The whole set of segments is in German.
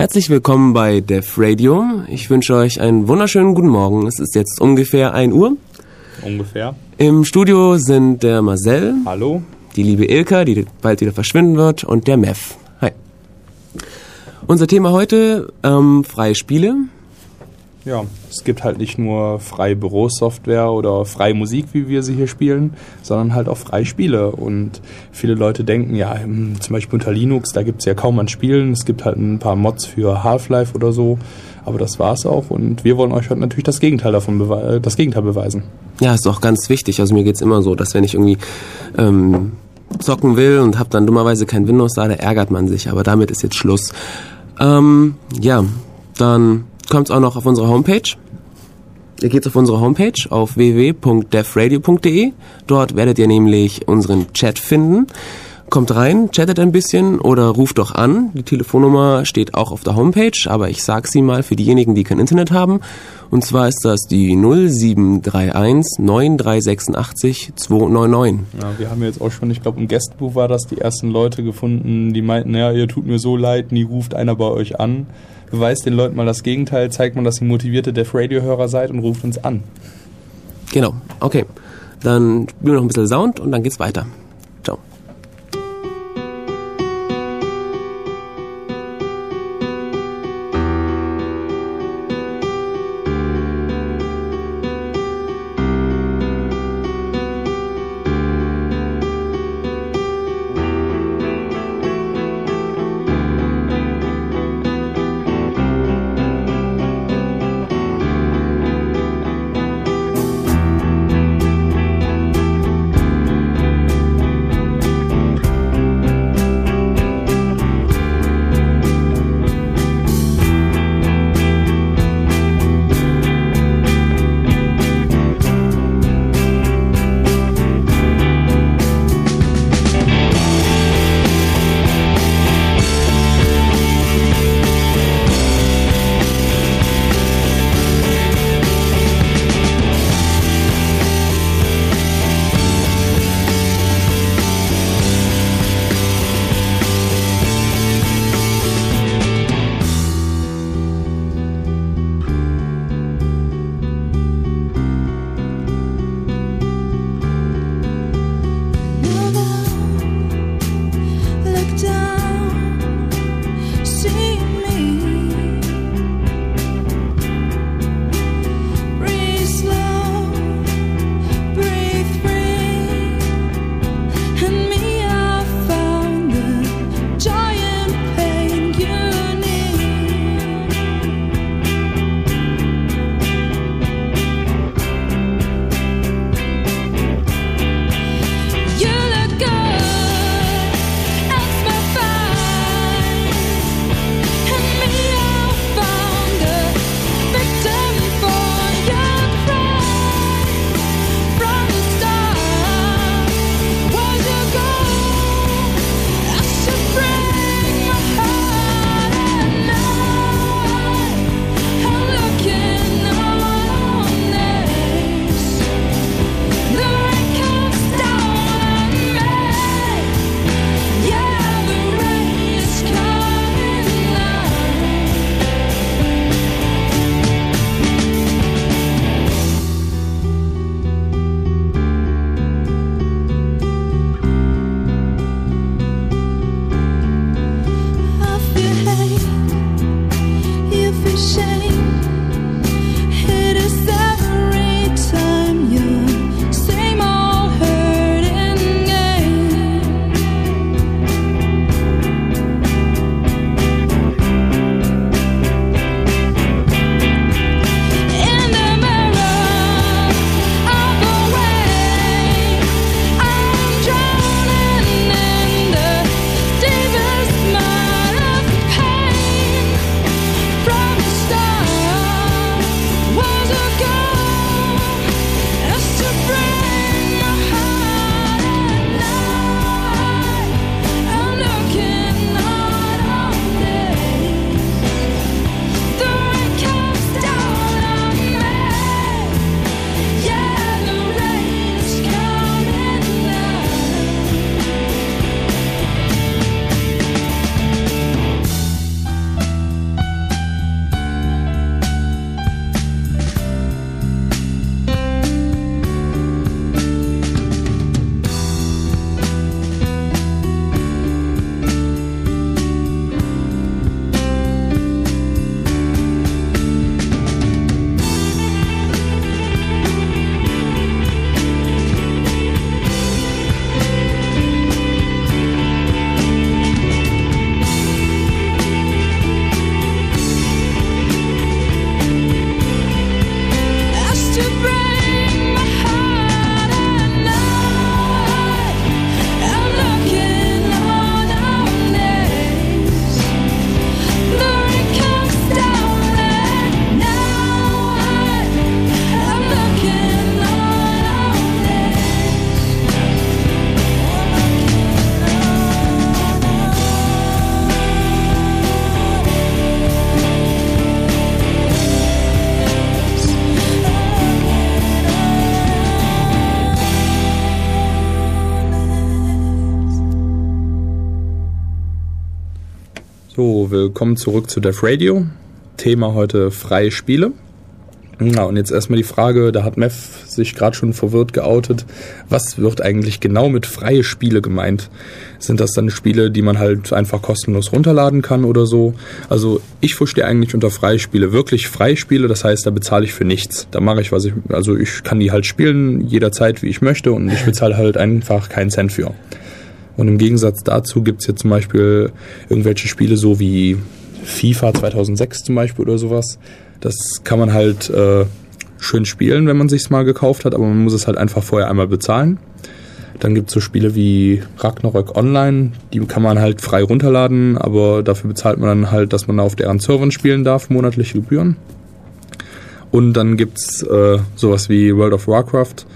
Herzlich willkommen bei Def Radio. Ich wünsche euch einen wunderschönen guten Morgen. Es ist jetzt ungefähr 1 Uhr. Ungefähr. Im Studio sind der Marcel. Hallo. Die liebe Ilka, die bald wieder verschwinden wird, und der Mev. Hi. Unser Thema heute, ähm, freie Spiele. Ja, es gibt halt nicht nur freie Bürosoftware oder freie Musik, wie wir sie hier spielen, sondern halt auch freie Spiele. Und viele Leute denken, ja, zum Beispiel unter Linux, da gibt es ja kaum an Spielen. Es gibt halt ein paar Mods für Half-Life oder so. Aber das war's auch. Und wir wollen euch halt natürlich das Gegenteil davon das Gegenteil beweisen. Ja, ist auch ganz wichtig. Also mir geht's immer so, dass wenn ich irgendwie ähm, zocken will und habe dann dummerweise kein Windows da, da ärgert man sich. Aber damit ist jetzt Schluss. Ähm, ja, dann kommt auch noch auf unsere Homepage. Ihr geht auf unsere Homepage auf www.defradio.de. Dort werdet ihr nämlich unseren Chat finden. Kommt rein, chattet ein bisschen oder ruft doch an. Die Telefonnummer steht auch auf der Homepage, aber ich sag sie mal für diejenigen, die kein Internet haben. Und zwar ist das die 0731 9386 299. Ja, wir haben jetzt auch schon, ich glaube im Gästebuch war das, die ersten Leute gefunden, die meinten, ja, ihr tut mir so leid, nie ruft einer bei euch an beweist den Leuten mal das Gegenteil, zeigt mal, dass ihr motivierte Def Radio-Hörer seid und ruft uns an. Genau, okay. Dann spielen wir noch ein bisschen Sound und dann geht's weiter. Willkommen zurück zu Dev Radio. Thema heute freie Spiele. Ja, und jetzt erstmal die Frage, da hat Mev sich gerade schon verwirrt geoutet. Was wird eigentlich genau mit freie Spiele gemeint? Sind das dann Spiele, die man halt einfach kostenlos runterladen kann oder so? Also ich verstehe eigentlich unter freie Spiele wirklich freie Spiele, das heißt, da bezahle ich für nichts. Da mache ich, was ich, also ich kann die halt spielen jederzeit, wie ich möchte und ich bezahle halt einfach keinen Cent für. Und im Gegensatz dazu gibt's jetzt zum Beispiel irgendwelche Spiele so wie FIFA 2006 zum Beispiel oder sowas das kann man halt äh, schön spielen, wenn man sich's mal gekauft hat, aber man muss es halt einfach vorher einmal bezahlen. Dann gibt's so Spiele wie Ragnarök Online, die kann man halt frei runterladen, aber dafür bezahlt man dann halt, dass man auf deren Servern spielen darf, monatliche Gebühren. Und dann gibt's äh, sowas wie World of Warcraft,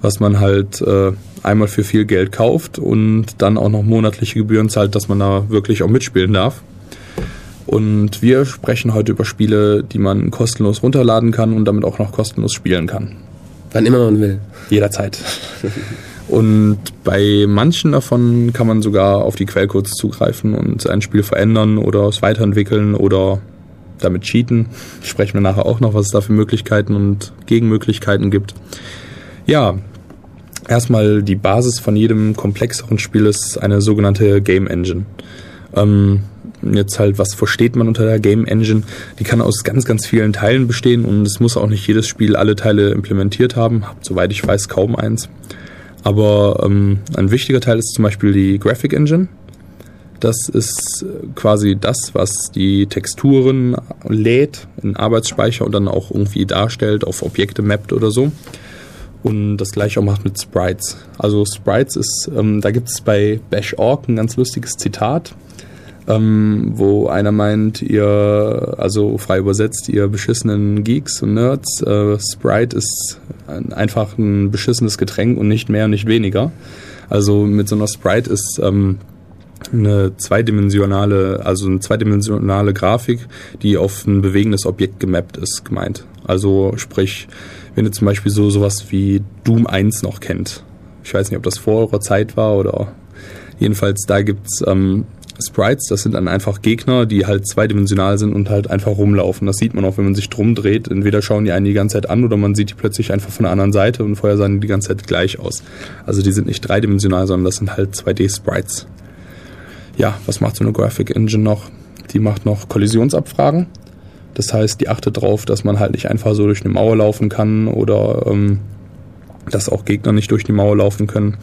was man halt äh, einmal für viel Geld kauft und dann auch noch monatliche Gebühren zahlt, dass man da wirklich auch mitspielen darf. Und wir sprechen heute über Spiele, die man kostenlos runterladen kann und damit auch noch kostenlos spielen kann. Wann immer man will. Jederzeit. Und bei manchen davon kann man sogar auf die Quellcodes zugreifen und ein Spiel verändern oder es weiterentwickeln oder damit cheaten. Sprechen wir nachher auch noch, was es da für Möglichkeiten und Gegenmöglichkeiten gibt. Ja, erstmal die Basis von jedem komplexeren Spiel ist eine sogenannte Game Engine. Ähm, jetzt halt, was versteht man unter der Game Engine? Die kann aus ganz, ganz vielen Teilen bestehen und es muss auch nicht jedes Spiel alle Teile implementiert haben. Soweit ich weiß, kaum eins. Aber ähm, ein wichtiger Teil ist zum Beispiel die Graphic Engine. Das ist quasi das, was die Texturen lädt in Arbeitsspeicher und dann auch irgendwie darstellt, auf Objekte mappt oder so. Und das gleiche auch macht mit Sprites. Also Sprites ist, ähm, da gibt es bei Bash.org ein ganz lustiges Zitat ähm, wo einer meint, ihr, also frei übersetzt, ihr beschissenen Geeks und Nerds, äh, Sprite ist einfach ein beschissenes Getränk und nicht mehr, nicht weniger. Also mit so einer Sprite ist ähm, eine zweidimensionale, also eine zweidimensionale Grafik, die auf ein bewegendes Objekt gemappt ist, gemeint. Also sprich, wenn ihr zum Beispiel so sowas wie Doom 1 noch kennt. Ich weiß nicht, ob das vor eurer Zeit war oder jedenfalls da gibt's ähm, Sprites, das sind dann einfach Gegner, die halt zweidimensional sind und halt einfach rumlaufen. Das sieht man auch, wenn man sich drum dreht. Entweder schauen die einen die ganze Zeit an oder man sieht die plötzlich einfach von der anderen Seite und vorher sahen die die ganze Zeit gleich aus. Also die sind nicht dreidimensional, sondern das sind halt 2D-Sprites. Ja, was macht so eine Graphic Engine noch? Die macht noch Kollisionsabfragen. Das heißt, die achtet darauf, dass man halt nicht einfach so durch eine Mauer laufen kann oder ähm, dass auch Gegner nicht durch die Mauer laufen können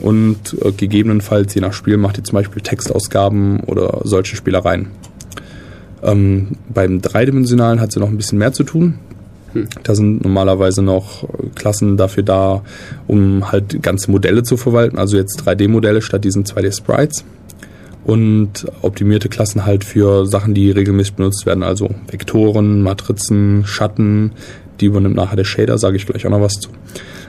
und äh, gegebenenfalls je nach Spiel macht ihr zum Beispiel Textausgaben oder solche Spielereien. Ähm, beim dreidimensionalen hat sie noch ein bisschen mehr zu tun. Hm. Da sind normalerweise noch Klassen dafür da, um halt ganze Modelle zu verwalten, also jetzt 3D-Modelle statt diesen 2D-Sprites. Und optimierte Klassen halt für Sachen, die regelmäßig benutzt werden, also Vektoren, Matrizen, Schatten, die übernimmt nachher der Shader, sage ich gleich auch noch was zu.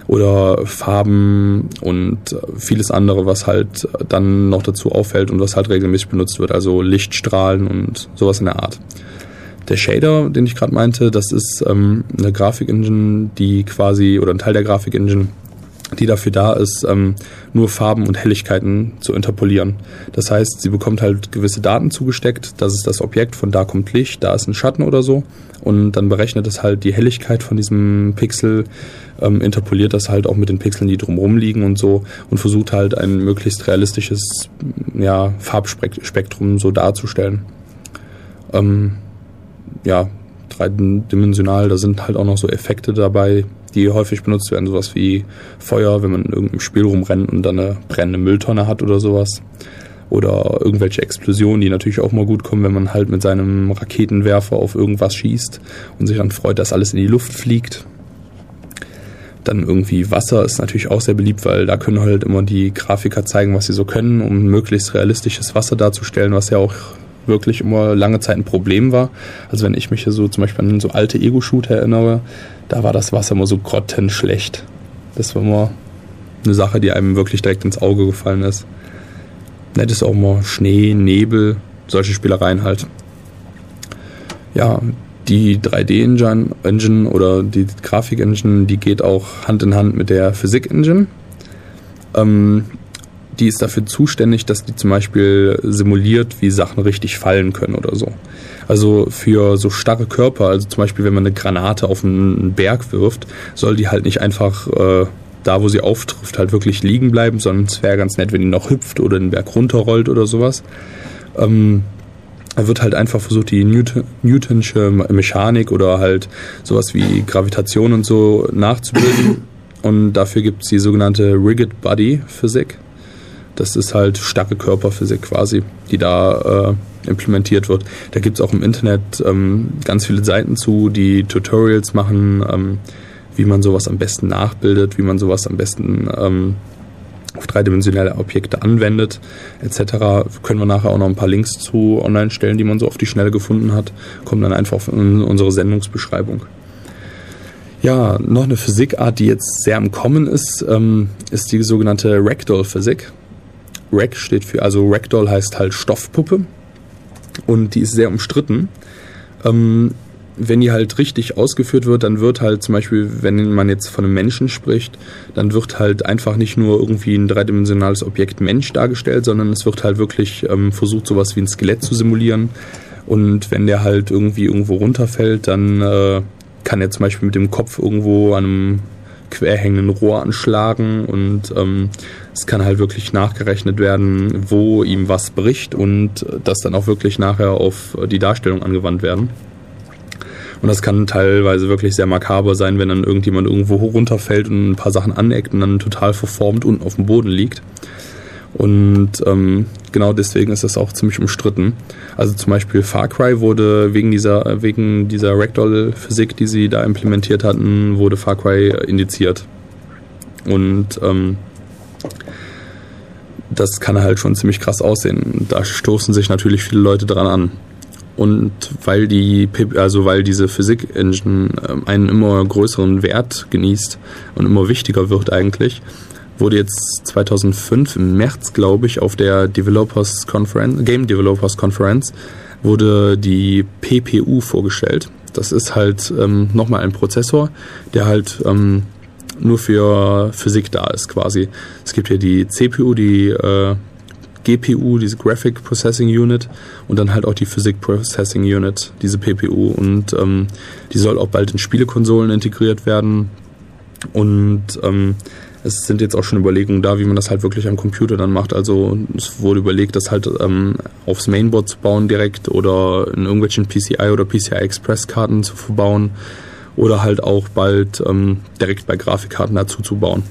Oder Farben und vieles andere, was halt dann noch dazu auffällt und was halt regelmäßig benutzt wird, also Lichtstrahlen und sowas in der Art. Der Shader, den ich gerade meinte, das ist ähm, eine Grafik-Engine, die quasi, oder ein Teil der Grafik-Engine, die dafür da ist, ähm, nur Farben und Helligkeiten zu interpolieren. Das heißt, sie bekommt halt gewisse Daten zugesteckt, das ist das Objekt, von da kommt Licht, da ist ein Schatten oder so und dann berechnet es halt die Helligkeit von diesem Pixel, ähm, interpoliert das halt auch mit den Pixeln, die drumherum liegen und so und versucht halt ein möglichst realistisches ja, Farbspektrum so darzustellen. Ähm, ja, dreidimensional, da sind halt auch noch so Effekte dabei, die häufig benutzt werden, sowas wie Feuer, wenn man in irgendeinem Spiel rumrennt und dann eine brennende Mülltonne hat oder sowas. Oder irgendwelche Explosionen, die natürlich auch mal gut kommen, wenn man halt mit seinem Raketenwerfer auf irgendwas schießt und sich dann freut, dass alles in die Luft fliegt. Dann irgendwie Wasser ist natürlich auch sehr beliebt, weil da können halt immer die Grafiker zeigen, was sie so können, um möglichst realistisches Wasser darzustellen, was ja auch wirklich immer lange Zeit ein Problem war. Also wenn ich mich so zum Beispiel an so alte Ego-Shooter erinnere, da war das Wasser immer so grottenschlecht. Das war immer eine Sache, die einem wirklich direkt ins Auge gefallen ist. Nett ist auch immer Schnee, Nebel, solche Spielereien halt. Ja, die 3D-Engine Engine oder die Grafik-Engine, die geht auch Hand in Hand mit der Physik-Engine. Ähm, die ist dafür zuständig, dass die zum Beispiel simuliert, wie Sachen richtig fallen können oder so. Also für so starre Körper, also zum Beispiel, wenn man eine Granate auf einen Berg wirft, soll die halt nicht einfach äh, da, wo sie auftrifft, halt wirklich liegen bleiben, sondern es wäre ganz nett, wenn die noch hüpft oder den Berg runterrollt oder sowas. Ähm, da wird halt einfach versucht, die Newton, Newtonsche Mechanik oder halt sowas wie Gravitation und so nachzubilden. Und dafür gibt es die sogenannte Rigid Body Physik. Das ist halt starke Körperphysik quasi, die da äh, implementiert wird. Da gibt es auch im Internet ähm, ganz viele Seiten zu, die Tutorials machen, ähm, wie man sowas am besten nachbildet, wie man sowas am besten ähm, auf dreidimensionale Objekte anwendet, etc. Können wir nachher auch noch ein paar Links zu online stellen, die man so auf die Schnelle gefunden hat. Kommen dann einfach in unsere Sendungsbeschreibung. Ja, noch eine Physikart, die jetzt sehr im Kommen ist, ähm, ist die sogenannte Ragdoll-Physik. Rag steht für, also Ragdoll heißt halt Stoffpuppe und die ist sehr umstritten. Ähm, wenn die halt richtig ausgeführt wird, dann wird halt zum Beispiel, wenn man jetzt von einem Menschen spricht, dann wird halt einfach nicht nur irgendwie ein dreidimensionales Objekt Mensch dargestellt, sondern es wird halt wirklich ähm, versucht, sowas wie ein Skelett zu simulieren. Und wenn der halt irgendwie irgendwo runterfällt, dann äh, kann er zum Beispiel mit dem Kopf irgendwo an einem querhängenden Rohr anschlagen und ähm, es kann halt wirklich nachgerechnet werden, wo ihm was bricht und das dann auch wirklich nachher auf die Darstellung angewandt werden. Und das kann teilweise wirklich sehr makaber sein, wenn dann irgendjemand irgendwo runterfällt und ein paar Sachen aneckt und dann total verformt unten auf dem Boden liegt. Und ähm, genau deswegen ist das auch ziemlich umstritten. Also zum Beispiel Far Cry wurde wegen dieser, wegen dieser Ragdoll-Physik, die sie da implementiert hatten, wurde Far Cry indiziert. Und ähm, das kann halt schon ziemlich krass aussehen. Da stoßen sich natürlich viele Leute dran an. Und weil die, also weil diese Physik-Engine ähm, einen immer größeren Wert genießt und immer wichtiger wird eigentlich, wurde jetzt 2005 im März, glaube ich, auf der Developers Conference, Game Developers Conference, wurde die PPU vorgestellt. Das ist halt ähm, nochmal ein Prozessor, der halt ähm, nur für Physik da ist quasi. Es gibt hier die CPU, die äh, GPU, diese Graphic Processing Unit und dann halt auch die Physik Processing Unit, diese PPU. Und ähm, die soll auch bald in Spielekonsolen integriert werden. Und ähm, es sind jetzt auch schon Überlegungen da, wie man das halt wirklich am Computer dann macht. Also es wurde überlegt, das halt ähm, aufs Mainboard zu bauen direkt oder in irgendwelchen PCI oder PCI Express Karten zu verbauen oder halt auch bald ähm, direkt bei Grafikkarten dazu zu bauen.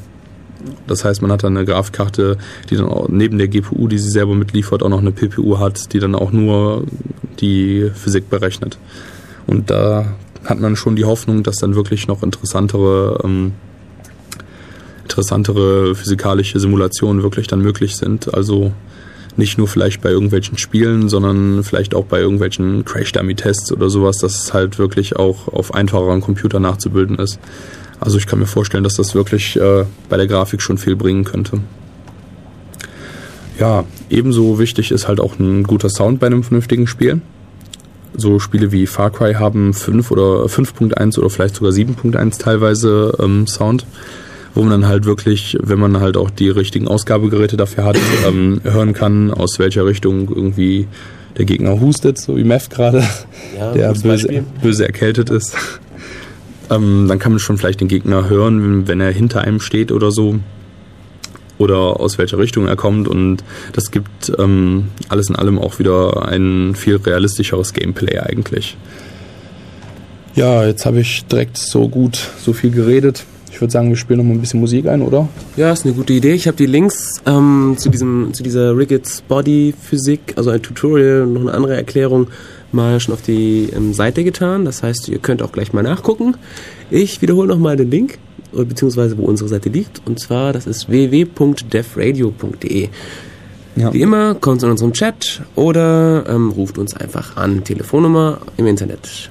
Das heißt, man hat dann eine Grafikkarte, die dann auch neben der GPU, die sie selber mitliefert, auch noch eine PPU hat, die dann auch nur die Physik berechnet. Und da hat man schon die Hoffnung, dass dann wirklich noch interessantere, ähm, interessantere physikalische Simulationen wirklich dann möglich sind. Also nicht nur vielleicht bei irgendwelchen Spielen, sondern vielleicht auch bei irgendwelchen Crash-Dummy-Tests oder sowas, dass es halt wirklich auch auf einfacheren Computer nachzubilden ist. Also ich kann mir vorstellen, dass das wirklich äh, bei der Grafik schon viel bringen könnte. Ja, ebenso wichtig ist halt auch ein guter Sound bei einem vernünftigen Spiel. So Spiele wie Far Cry haben 5 oder 5.1 oder vielleicht sogar 7.1 teilweise ähm, Sound, wo man dann halt wirklich, wenn man halt auch die richtigen Ausgabegeräte dafür hat, ähm, hören kann, aus welcher Richtung irgendwie der Gegner hustet, so wie Meth gerade, ja, der böse, böse erkältet ist. Ähm, dann kann man schon vielleicht den Gegner hören, wenn er hinter einem steht oder so. Oder aus welcher Richtung er kommt. Und das gibt ähm, alles in allem auch wieder ein viel realistischeres Gameplay eigentlich. Ja, jetzt habe ich direkt so gut so viel geredet. Ich würde sagen, wir spielen noch mal ein bisschen Musik ein, oder? Ja, ist eine gute Idee. Ich habe die Links ähm, zu diesem zu dieser Ricketts Body Physik, also ein Tutorial und noch eine andere Erklärung mal schon auf die ähm, Seite getan. Das heißt, ihr könnt auch gleich mal nachgucken. Ich wiederhole nochmal den Link, beziehungsweise wo unsere Seite liegt. Und zwar, das ist www.defradio.de. Ja. Wie immer, kommt in unserem Chat oder ähm, ruft uns einfach an. Telefonnummer im Internet.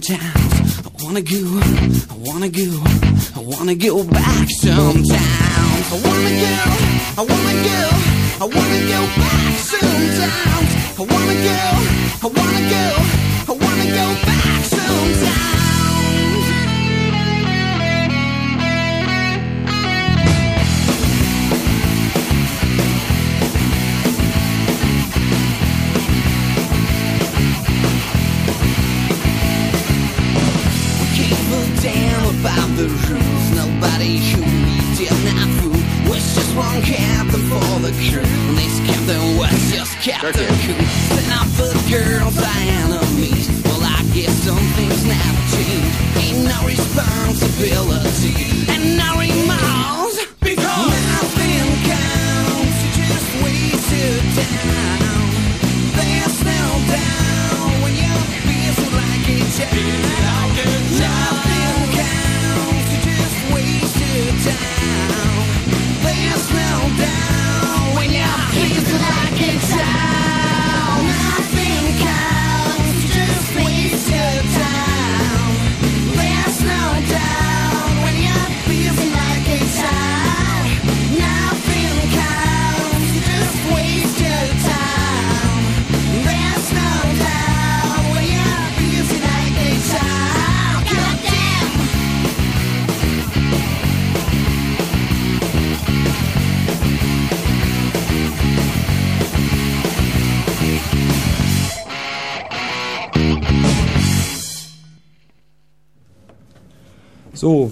Town.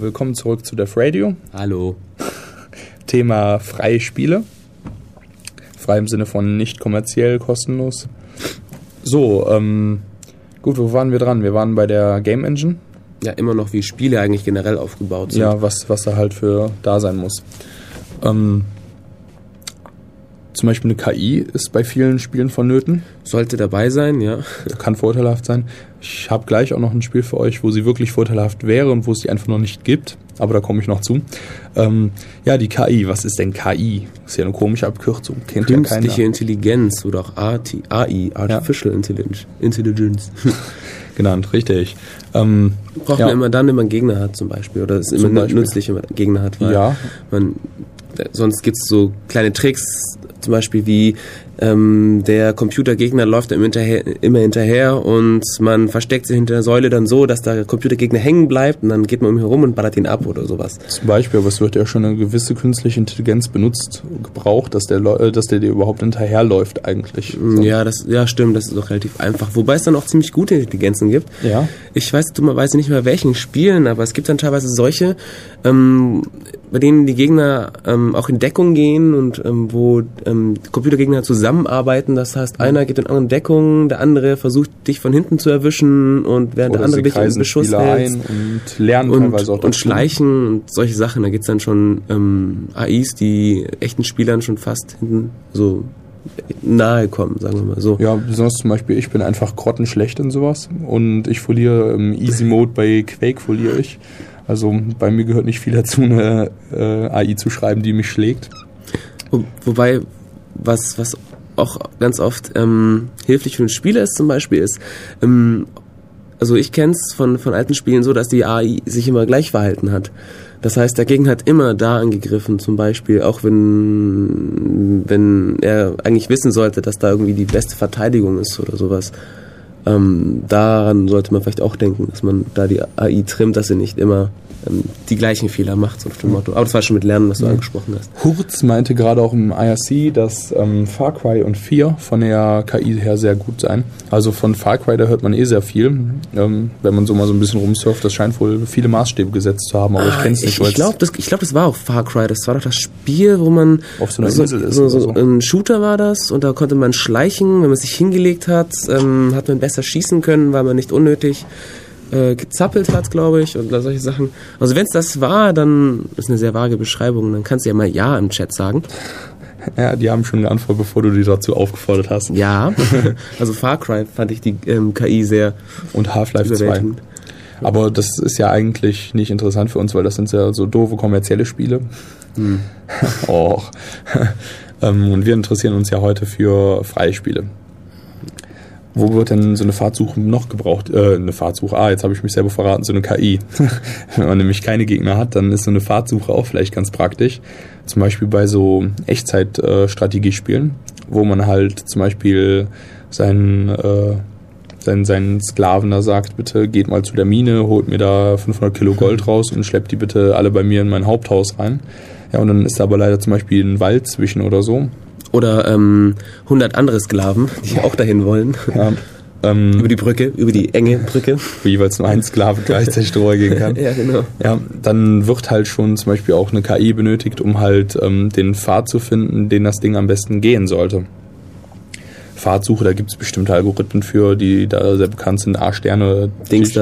Willkommen zurück zu Def Radio. Hallo. Thema freie Spiele. Frei im Sinne von nicht kommerziell, kostenlos. So, ähm, gut, wo waren wir dran? Wir waren bei der Game Engine. Ja, immer noch wie Spiele eigentlich generell aufgebaut sind. Ja, was, was da halt für da sein muss. Ähm, zum Beispiel eine KI ist bei vielen Spielen vonnöten. Sollte dabei sein, ja. Kann vorteilhaft sein. Ich habe gleich auch noch ein Spiel für euch, wo sie wirklich vorteilhaft wäre und wo es die einfach noch nicht gibt. Aber da komme ich noch zu. Ähm, ja, die KI. Was ist denn KI? Ist ja eine komische Abkürzung. Kennt ja Künstliche keiner. Intelligenz oder auch AI, Artificial Intelligence. Intelligence. Genannt, richtig. Ähm, Braucht Ja. man immer dann, wenn man Gegner hat zum Beispiel. Oder es ist immer Beispiel. nützlich, wenn man Gegner hat. Weil Ja. Man, äh, sonst gibt es so kleine Tricks, zum Beispiel wie ähm, der Computergegner läuft immer hinterher, immer hinterher und man versteckt sich hinter der Säule dann so, dass der Computergegner hängen bleibt und dann geht man um ihn herum und ballert ihn ab oder sowas. Zum Beispiel, aber es wird ja schon eine gewisse künstliche Intelligenz benutzt, gebraucht, dass der, Leu- äh, dass der dir überhaupt hinterherläuft eigentlich. So. Ja, das, ja, stimmt, das ist auch relativ einfach. Wobei es dann auch ziemlich gute Intelligenzen gibt. Ja. Ich weiß dummerweise nicht mehr welchen Spielen, aber es gibt dann teilweise solche, ähm, bei denen die Gegner ähm, auch in Deckung gehen und ähm, wo ähm, Computergegner zusammenarbeiten. Das heißt, einer geht in anderen Deckung, der andere versucht dich von hinten zu erwischen und während Oder der andere dich im Beschuss Spieler hält. und lernen Und, teilweise auch und schleichen und solche Sachen. Da gibt's dann schon ähm, AIs, die echten Spielern schon fast hinten so nahe kommen, sagen wir mal so. Ja, besonders zum Beispiel, ich bin einfach grottenschlecht in sowas und ich verliere im Easy Mode bei Quake verliere ich. Also bei mir gehört nicht viel dazu, eine äh, AI zu schreiben, die mich schlägt. Wo, wobei, was, was auch ganz oft ähm, hilflich für einen Spieler ist zum Beispiel, ist, ähm, also ich kenne es von, von alten Spielen so, dass die AI sich immer gleich verhalten hat. Das heißt, der Gegner hat immer da angegriffen, zum Beispiel, auch wenn, wenn er eigentlich wissen sollte, dass da irgendwie die beste Verteidigung ist oder sowas. Ähm, daran sollte man vielleicht auch denken, dass man da die AI trimmt, dass sie nicht immer ähm, die gleichen Fehler macht, so nach dem Motto. Aber das war schon mit Lernen, was du angesprochen hast. Hurz meinte gerade auch im IRC, dass ähm, Far Cry und 4 von der KI her sehr gut seien. Also von Far Cry, da hört man eh sehr viel. Ähm, wenn man so mal so ein bisschen rumsurft, das scheint wohl viele Maßstäbe gesetzt zu haben, aber ich kenne es nicht. Ich, glaube, das, ich glaub, das war auch Far Cry. Das war doch das Spiel, wo man Auf so einer so, Insel ist so, so, so. ein Shooter war das und da konnte man schleichen. Wenn man sich hingelegt hat, ähm, hat man besser schießen können, weil man nicht unnötig äh, gezappelt hat, glaube ich, und solche Sachen. Also wenn es das war, dann ist eine sehr vage Beschreibung. Dann kannst du ja mal Ja im Chat sagen. Ja, die haben schon geantwortet, bevor du die dazu aufgefordert hast. Ja. also Far Cry fand ich die ähm, KI sehr Und Half-Life 2. überwältigend. Aber das ist ja eigentlich nicht interessant für uns, weil das sind ja so doofe kommerzielle Spiele. Hm. Och. ähm, und wir interessieren uns ja heute für freie Spiele. Wo wird denn so eine Fahrtsuche noch gebraucht? Äh, eine Fahrtsuche, ah, jetzt habe ich mich selber verraten, so eine KI. Wenn man nämlich keine Gegner hat, dann ist so eine Fahrtsuche auch vielleicht ganz praktisch. Zum Beispiel bei so Echtzeit-Strategiespielen, wo man halt zum Beispiel seinen, äh, seinen, seinen Sklaven da sagt, bitte geht mal zu der Mine, holt mir da 500 Kilo Gold raus und schleppt die bitte alle bei mir in mein Haupthaus rein. Ja, und dann ist da aber leider zum Beispiel ein Wald zwischen oder so. Oder ähm, 100 andere Sklaven, die auch dahin wollen. Ja, ähm, über die Brücke, über die enge Brücke. wo jeweils nur ein Sklave gleichzeitig drüber gehen kann. Ja, genau. Ja, dann wird halt schon zum Beispiel auch eine KI benötigt, um halt ähm, den Pfad zu finden, den das Ding am besten gehen sollte. Pfadsuche, da gibt es bestimmte Algorithmen für, die da sehr bekannt sind. A-Sterne, Dix,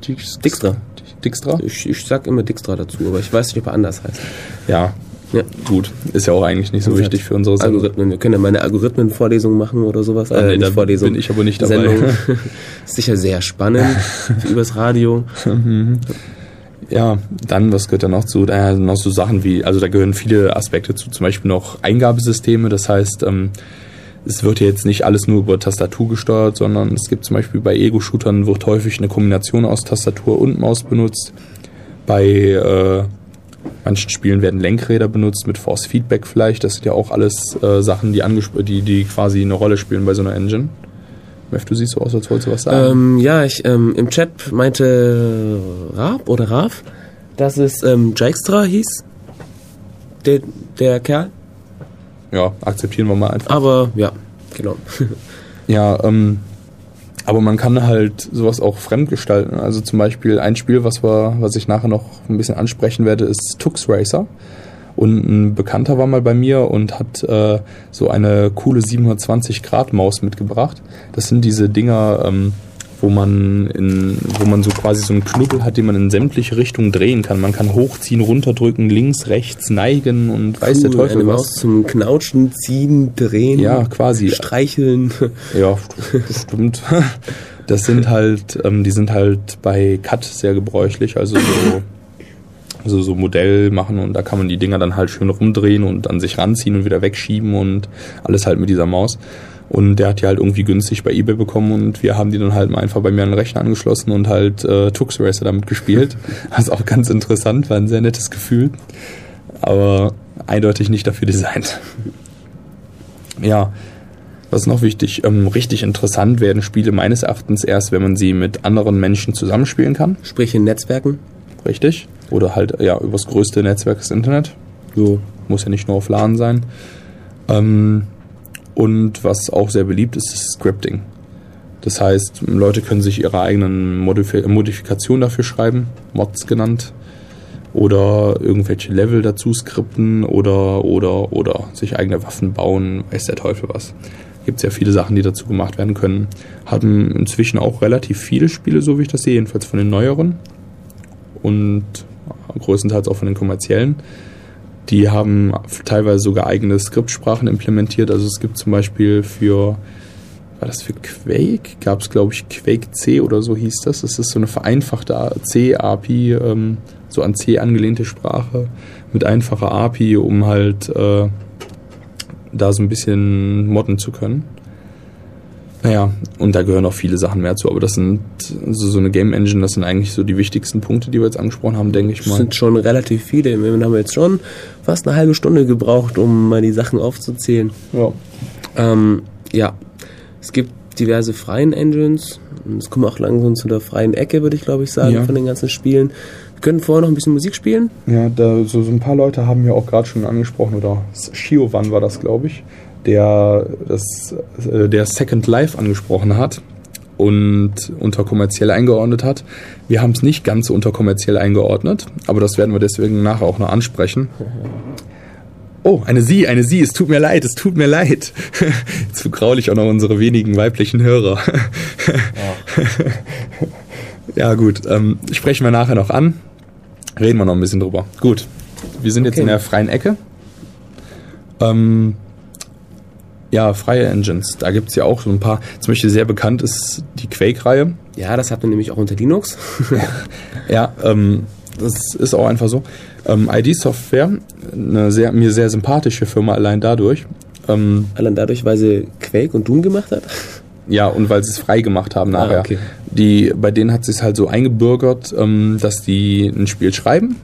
Dijkstra. Dijkstra? Ich, ich sag immer Dijkstra dazu, aber ich weiß nicht, ob er anders heißt. Ja, Ja. gut. Ist ja auch eigentlich nicht so wichtig für unsere Sendung. Algorithmen. Wir können ja mal eine Algorithmen-Vorlesung machen oder sowas. Nee, nicht da Vorlesung. bin ich aber nicht dabei. Sendung. Ist sicher sehr spannend. übers Radio. Ja, dann, was gehört da noch zu? Da noch so Sachen wie, also da gehören viele Aspekte zu, zum Beispiel noch Eingabesysteme, das heißt, ähm, es wird jetzt nicht alles nur über Tastatur gesteuert, sondern es gibt zum Beispiel bei Ego-Shootern wird häufig eine Kombination aus Tastatur und Maus benutzt. Bei äh, manchen Spielen werden Lenkräder benutzt mit Force Feedback vielleicht. Das sind ja auch alles äh, Sachen, die, die, die quasi eine Rolle spielen bei so einer Engine. Meff, du siehst so aus, als wolltest du was sagen. Ähm, ja, ich, ähm, im Chat meinte Raab oder Raf, dass es ähm, Dijkstra hieß. Der, der Kerl. ja, akzeptieren wir mal einfach. Aber ja, genau. Ja, ähm, aber man kann halt sowas auch fremdgestalten. Also zum Beispiel ein Spiel, was wir, was ich nachher noch ein bisschen ansprechen werde, ist Tux Racer. Und ein Bekannter war mal bei mir und hat äh, so eine coole 720 Grad Maus mitgebracht. Das sind diese Dinger, ähm, wo man in, wo man so quasi so einen Knubbel hat, den man in sämtliche Richtungen drehen kann. Man kann hochziehen, runterdrücken, links, rechts, neigen und weiß der Teufel eine was. Maus zum Knautschen, Ziehen, Drehen. Ja, quasi. Streicheln. Ja, stimmt. Das sind halt, ähm, die sind halt bei Cut sehr gebräuchlich, also so, also so Modell machen und da kann man die Dinger dann halt schön rumdrehen und an sich ranziehen und wieder wegschieben und alles halt mit dieser Maus. Und der hat die halt irgendwie günstig bei Ebay bekommen und wir haben die dann halt mal einfach bei mir an den Rechner angeschlossen und halt äh, Tux Racer damit gespielt. Was auch ganz interessant, war ein sehr nettes Gefühl. Aber eindeutig nicht dafür designt. Ja, was ist noch wichtig? Ähm, richtig interessant werden Spiele meines Erachtens erst, wenn man sie mit anderen Menschen zusammenspielen kann. Sprich in Netzwerken. Richtig. Oder halt, ja, übers größte Netzwerk des Internet. So, muss ja nicht nur auf LAN sein. Ähm, und was auch sehr beliebt ist, ist Scripting. Das heißt, Leute können sich ihre eigenen Modif Modifikationen dafür schreiben, Mods genannt, oder irgendwelche Level dazu skripten oder, oder, oder sich eigene Waffen bauen, weiß der Teufel was. Gibt ja viele Sachen, die dazu gemacht werden können. Haben inzwischen auch relativ viele Spiele, so wie ich das sehe, jedenfalls von den neueren und größtenteils auch von den kommerziellen. Die haben teilweise sogar eigene Skriptsprachen implementiert. Also es gibt zum Beispiel für, war das für Quake? Gab es, glaube ich, Quake C oder so hieß das. Das ist so eine vereinfachte C-API, ähm, so an C angelehnte Sprache mit einfacher API, um halt äh, da so ein bisschen modden zu können. Naja, und da gehören auch viele Sachen mehr zu, aber das sind so, so eine Game Engine, das sind eigentlich so die wichtigsten Punkte, die wir jetzt angesprochen haben, denke ich Das mal. sind schon relativ viele. Wir haben jetzt schon fast eine halbe Stunde gebraucht, um mal die Sachen aufzuzählen. Ja. Ähm, ja, es gibt diverse freien Engines. Und Es kommen auch langsam zu der freien Ecke, würde ich glaube ich sagen, Ja. von den ganzen Spielen. Wir können vorher noch ein bisschen Musik spielen. Ja, da, so, so ein paar Leute haben ja auch gerade schon angesprochen, oder Shiovan war das, glaube ich, der das, äh, der Second Life angesprochen hat und unter kommerziell eingeordnet hat. Wir haben es nicht ganz unter kommerziell eingeordnet, aber das werden wir deswegen nachher auch noch ansprechen. Oh, eine Sie, eine Sie, es tut mir leid, es tut mir leid. Jetzt vergraule ich auch noch unsere wenigen weiblichen Hörer. Ja, gut. Ähm, sprechen wir nachher noch an. Reden wir noch ein bisschen drüber. Gut. Wir sind jetzt Okay. in der freien Ecke. Ähm, ja, freie Engines. Da gibt's ja auch so ein paar. Zum Beispiel sehr bekannt ist die Quake-Reihe. Ja, das hat man nämlich auch unter Linux. Ja, ähm, das ist auch einfach so. Ähm, ID Software, eine sehr, mir sehr sympathische Firma allein dadurch. Ähm, Allein dadurch, weil sie Quake und Doom gemacht hat. Ja, und weil sie es frei gemacht haben nachher. Ah, okay. Die, bei denen hat sich halt so eingebürgert, ähm, dass die ein Spiel schreiben,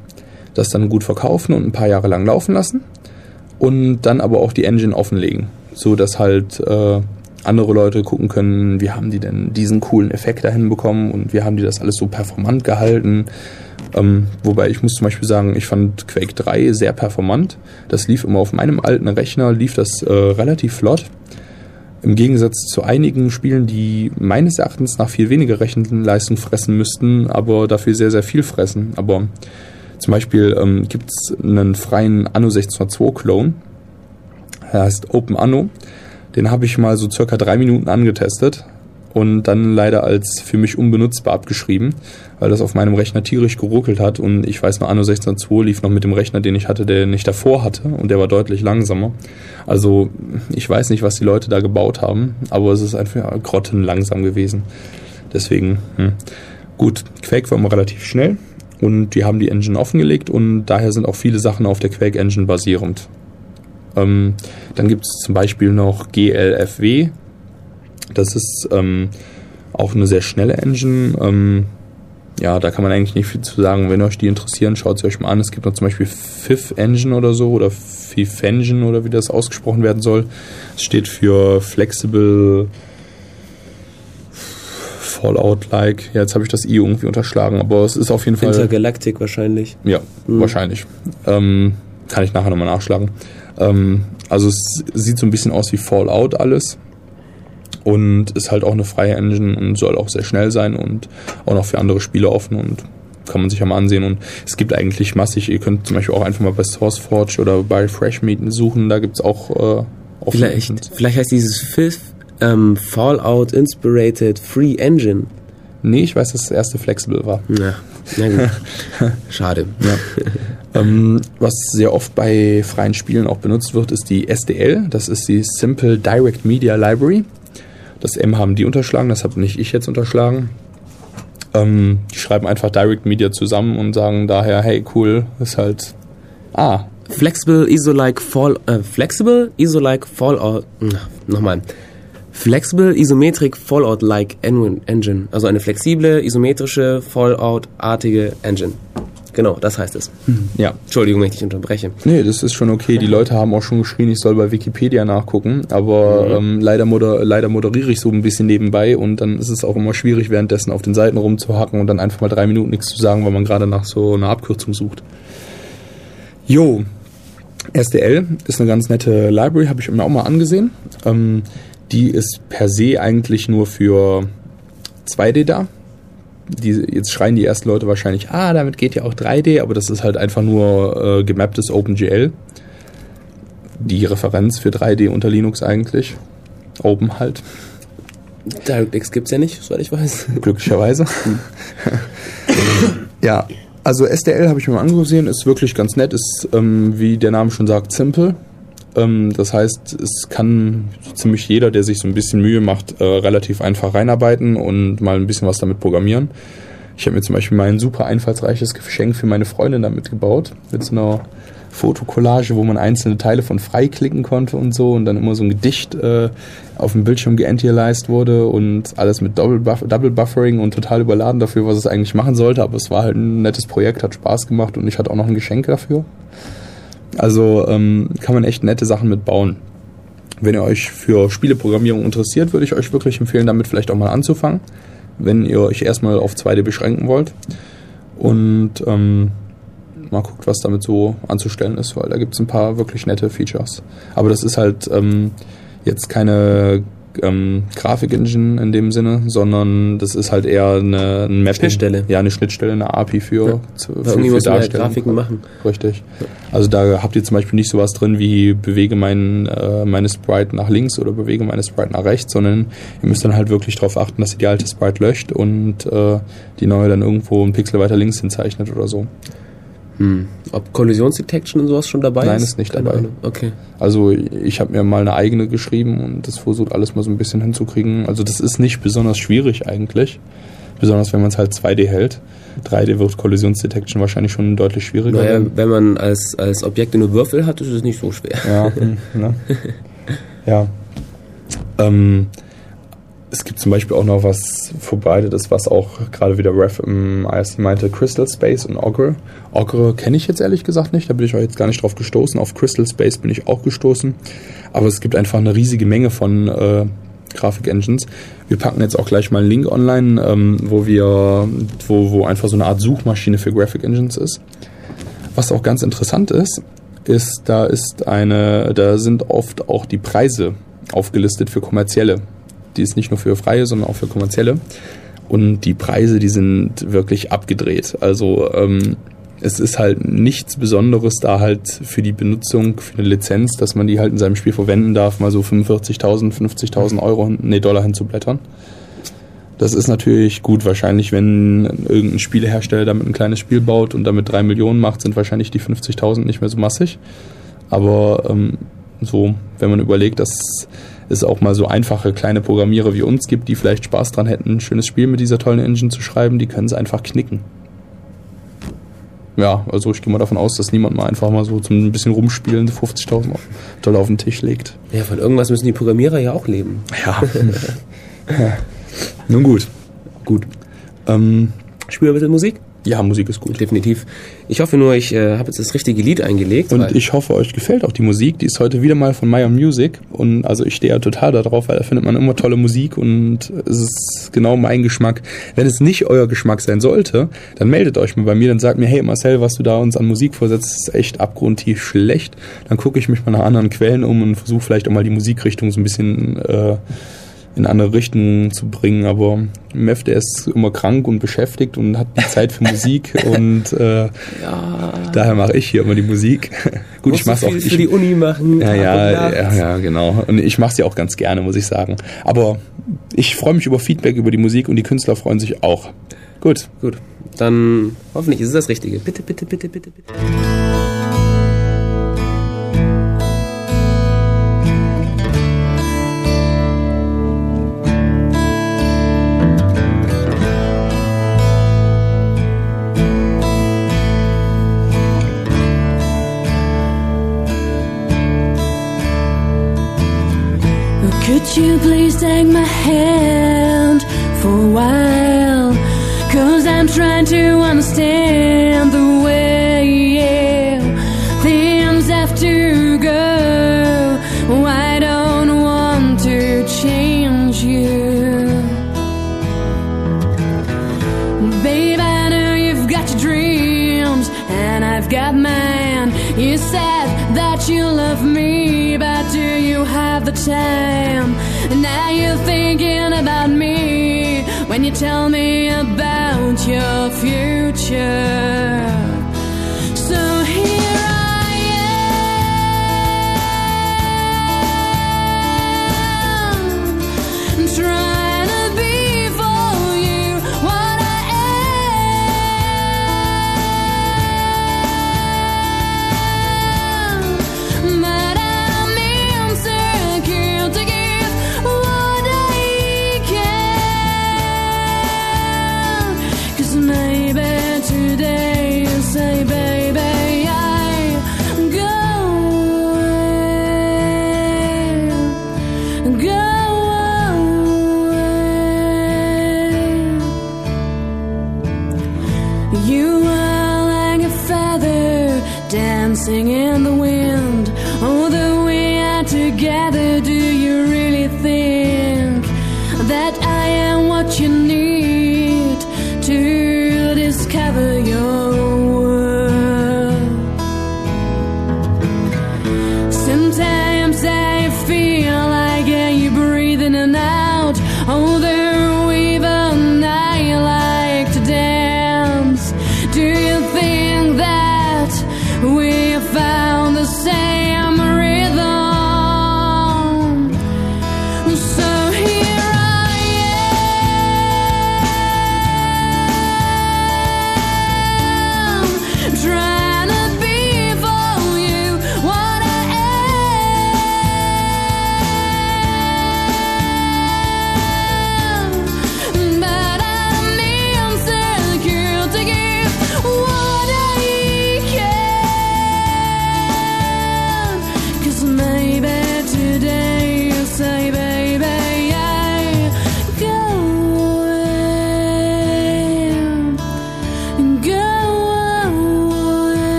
das dann gut verkaufen und ein paar Jahre lang laufen lassen und dann aber auch die Engine offenlegen, so dass halt äh, andere Leute gucken können, wie haben die denn diesen coolen Effekt dahin bekommen und wie haben die das alles so performant gehalten. Ähm, wobei ich muss zum Beispiel sagen, ich fand Quake 3 sehr performant. Das lief immer auf meinem alten Rechner, lief das äh, relativ flott. Im Gegensatz zu einigen Spielen, die meines Erachtens nach viel weniger Rechenleistung fressen müssten, aber dafür sehr, sehr viel fressen. Aber zum Beispiel ähm, gibt es einen freien Anno 1602-Clone. Er heißt Open Anno. Den habe ich mal so circa drei Minuten angetestet und dann leider als für mich unbenutzbar abgeschrieben, weil das auf meinem Rechner tierisch geruckelt hat und ich weiß noch, Anno 16.2 lief noch mit dem Rechner, den ich hatte, den ich davor hatte und der war deutlich langsamer. Also ich weiß nicht, was die Leute da gebaut haben, aber es ist einfach grottenlangsam gewesen. Deswegen, hm. gut, Quake war immer relativ schnell und die haben die Engine offengelegt und daher sind auch viele Sachen auf der Quake Engine basierend. Ähm, dann gibt es zum Beispiel noch GLFW. Das ist ähm, auch eine sehr schnelle Engine. Ähm, ja, da kann man eigentlich nicht viel zu sagen. Wenn euch die interessieren, schaut sie euch mal an. Es gibt noch zum Beispiel Fifth Engine oder so oder Fifth Engine oder wie das ausgesprochen werden soll. Es steht für Flexible Fallout-like. Ja, jetzt habe ich das I irgendwie unterschlagen, aber es ist auf jeden Fall. Intergalactic wahrscheinlich. Ja, wahrscheinlich. Ähm, kann ich nachher nochmal nachschlagen. Ähm, also es sieht so ein bisschen aus wie Fallout alles. Und ist halt auch eine freie Engine und soll auch sehr schnell sein und auch noch für andere Spiele offen und kann man sich ja mal ansehen. Und es gibt eigentlich massig, ihr könnt zum Beispiel auch einfach mal bei SourceForge oder bei Freshmeat suchen, da gibt's auch äh. Vielleicht, vielleicht heißt dieses Fifth ähm, Fallout Inspirated Free Engine. Nee, ich weiß, dass das erste Flexible war. Na, na gut. Schade. Ja. ähm, was sehr oft bei freien Spielen auch benutzt wird, ist die SDL. Das ist die Simple Direct Media Library. Das M haben die unterschlagen, das habe nicht ich jetzt unterschlagen. Ähm, die schreiben einfach Direct Media zusammen und sagen daher, hey, cool, ist halt. Ah, Flexible Isolike Fall äh, Flexible Isolike Fallout nochmal. Flexible Isometric Fallout like En- Engine, also eine flexible isometrische Fallout artige Engine. Genau, das heißt es. ja. Entschuldigung, wenn ich dich unterbreche. Nee, das ist schon okay. Die Leute haben auch schon geschrien, ich soll bei Wikipedia nachgucken, aber ähm, leider, moder leider moderiere ich so ein bisschen nebenbei und dann ist es auch immer schwierig, währenddessen auf den Seiten rumzuhacken und dann einfach mal drei Minuten nichts zu sagen, weil man gerade nach so einer Abkürzung sucht. Jo, SDL ist eine ganz nette Library, habe ich mir auch mal angesehen. Ähm, die ist per se eigentlich nur für 2D da. Die, jetzt schreien die ersten Leute wahrscheinlich, ah, damit geht ja auch 3D, aber das ist halt einfach nur äh, gemapptes OpenGL. Die Referenz für 3D unter Linux eigentlich. Open halt, DirectX gibt's ja nicht, soweit ich weiß. glücklicherweise. ja, also SDL habe ich mir mal angesehen, ist wirklich ganz nett, ist, ähm, wie der Name schon sagt, simple. Ähm, das heißt, es kann ziemlich jeder, der sich so ein bisschen Mühe macht, äh, relativ einfach reinarbeiten und mal ein bisschen was damit programmieren. Ich habe mir zum Beispiel mal ein super einfallsreiches Geschenk für meine Freundin damit gebaut, mit so einer Fotokollage, wo man einzelne Teile von freiklicken konnte und so und dann immer so ein Gedicht äh, auf dem Bildschirm geantialized wurde und alles mit Double, Buff Double Buffering und total überladen dafür, was es eigentlich machen sollte, aber es war halt ein nettes Projekt, hat Spaß gemacht und ich hatte auch noch ein Geschenk dafür. Also ähm, kann man echt nette Sachen mitbauen. wenn ihr euch für Spieleprogrammierung interessiert, würde ich euch wirklich empfehlen, damit vielleicht auch mal anzufangen, wenn ihr euch erstmal auf 2D beschränken wollt. Und ähm, mal guckt, was damit so anzustellen ist, weil da gibt es ein paar wirklich nette Features. Aber das ist halt ähm, jetzt keine ähm, Grafik-Engine in dem Sinne, sondern das ist halt eher eine, ein Mapping. Schnittstelle. Ja, eine Schnittstelle, eine API für, Ja. zu, für, für halt Darstellung. Grafiken machen. Richtig. Also da habt ihr zum Beispiel nicht sowas drin wie bewege mein, äh, meine Sprite nach links oder bewege meine Sprite nach rechts, sondern ihr müsst dann halt wirklich darauf achten, dass ihr die alte Sprite löscht und äh, die neue dann irgendwo einen Pixel weiter links hinzeichnet oder so. Hm. Ob Kollisionsdetection und sowas schon dabei Nein, ist? ist nicht Keine dabei. Ahnung. Okay. Also ich habe mir mal eine eigene geschrieben und das versucht alles mal so ein bisschen hinzukriegen. Also das ist nicht besonders schwierig eigentlich. Besonders wenn man es halt 2D hält. 3D wird Kollisionsdetection wahrscheinlich schon deutlich schwieriger. Naja, werden. wenn man als, als Objekte nur Würfel hat, ist es nicht so schwer. Ja, hm, ne? ja. Ähm, es gibt zum Beispiel auch noch was Verbreitetes, was auch gerade wieder Ref im ISC meinte, Crystal Space und Ogre. Ogre kenne ich jetzt ehrlich gesagt nicht, da bin ich auch jetzt gar nicht drauf gestoßen. Auf Crystal Space bin ich auch gestoßen. Aber es gibt einfach eine riesige Menge von äh, Grafik-Engines. Wir packen jetzt auch gleich mal einen Link online, ähm, wo wir, wo, wo einfach so eine Art Suchmaschine für Graphic Engines ist. Was auch ganz interessant ist, ist, da ist eine, da sind oft auch die Preise aufgelistet für kommerzielle. Die ist nicht nur für freie, sondern auch für kommerzielle. Und die Preise, die sind wirklich abgedreht. Also ähm, es ist halt nichts Besonderes da halt für die Benutzung, für eine Lizenz, dass man die halt in seinem Spiel verwenden darf, mal so 45.000, 50.000 Euro, nee, Dollar hinzublättern. Das ist natürlich gut. Wahrscheinlich, wenn irgendein Spielehersteller damit ein kleines Spiel baut und damit drei Millionen macht, sind wahrscheinlich die 50.000 nicht mehr so massig. Aber ähm, so, wenn man überlegt, dass es auch mal so einfache kleine Programmierer wie uns gibt, die vielleicht Spaß dran hätten, ein schönes Spiel mit dieser tollen Engine zu schreiben, die können es einfach knicken. Ja, also ich gehe mal davon aus, dass niemand mal einfach mal so zum ein bisschen rumspielen 50.000 Dollar auf den Tisch legt. Ja, von irgendwas müssen die Programmierer ja auch leben. Ja. Nun gut. Gut. Ähm, Spielen wir ein bisschen Musik? Ja, Musik ist gut. Definitiv. Ich hoffe nur, ich äh, habe jetzt das richtige Lied eingelegt. Und ich hoffe, euch gefällt auch die Musik. Die ist heute wieder mal von Own Music. Und also ich stehe ja total darauf, weil da findet man immer tolle Musik und es ist genau mein Geschmack. Wenn es nicht euer Geschmack sein sollte, dann meldet euch mal bei mir, dann sagt mir, hey Marcel, was du da uns an Musik vorsetzt, ist echt abgrundtief schlecht. Dann gucke ich mich mal nach anderen Quellen um und versuche vielleicht auch mal die Musikrichtung so ein bisschen äh, in andere Richtungen zu bringen. Aber Mev, der ist immer krank und beschäftigt und hat die Zeit für Musik und äh, daher mache ich hier immer die Musik. Gut, ich Musst mache auch viel ich, für die Uni machen. ja, ja, ja, ja, genau. Und ich mache sie auch ganz gerne, muss ich sagen. Aber ich freue mich über Feedback über die Musik und die Künstler freuen sich auch. Gut. Gut, dann hoffentlich ist es das Richtige. Bitte, bitte, bitte, bitte, bitte.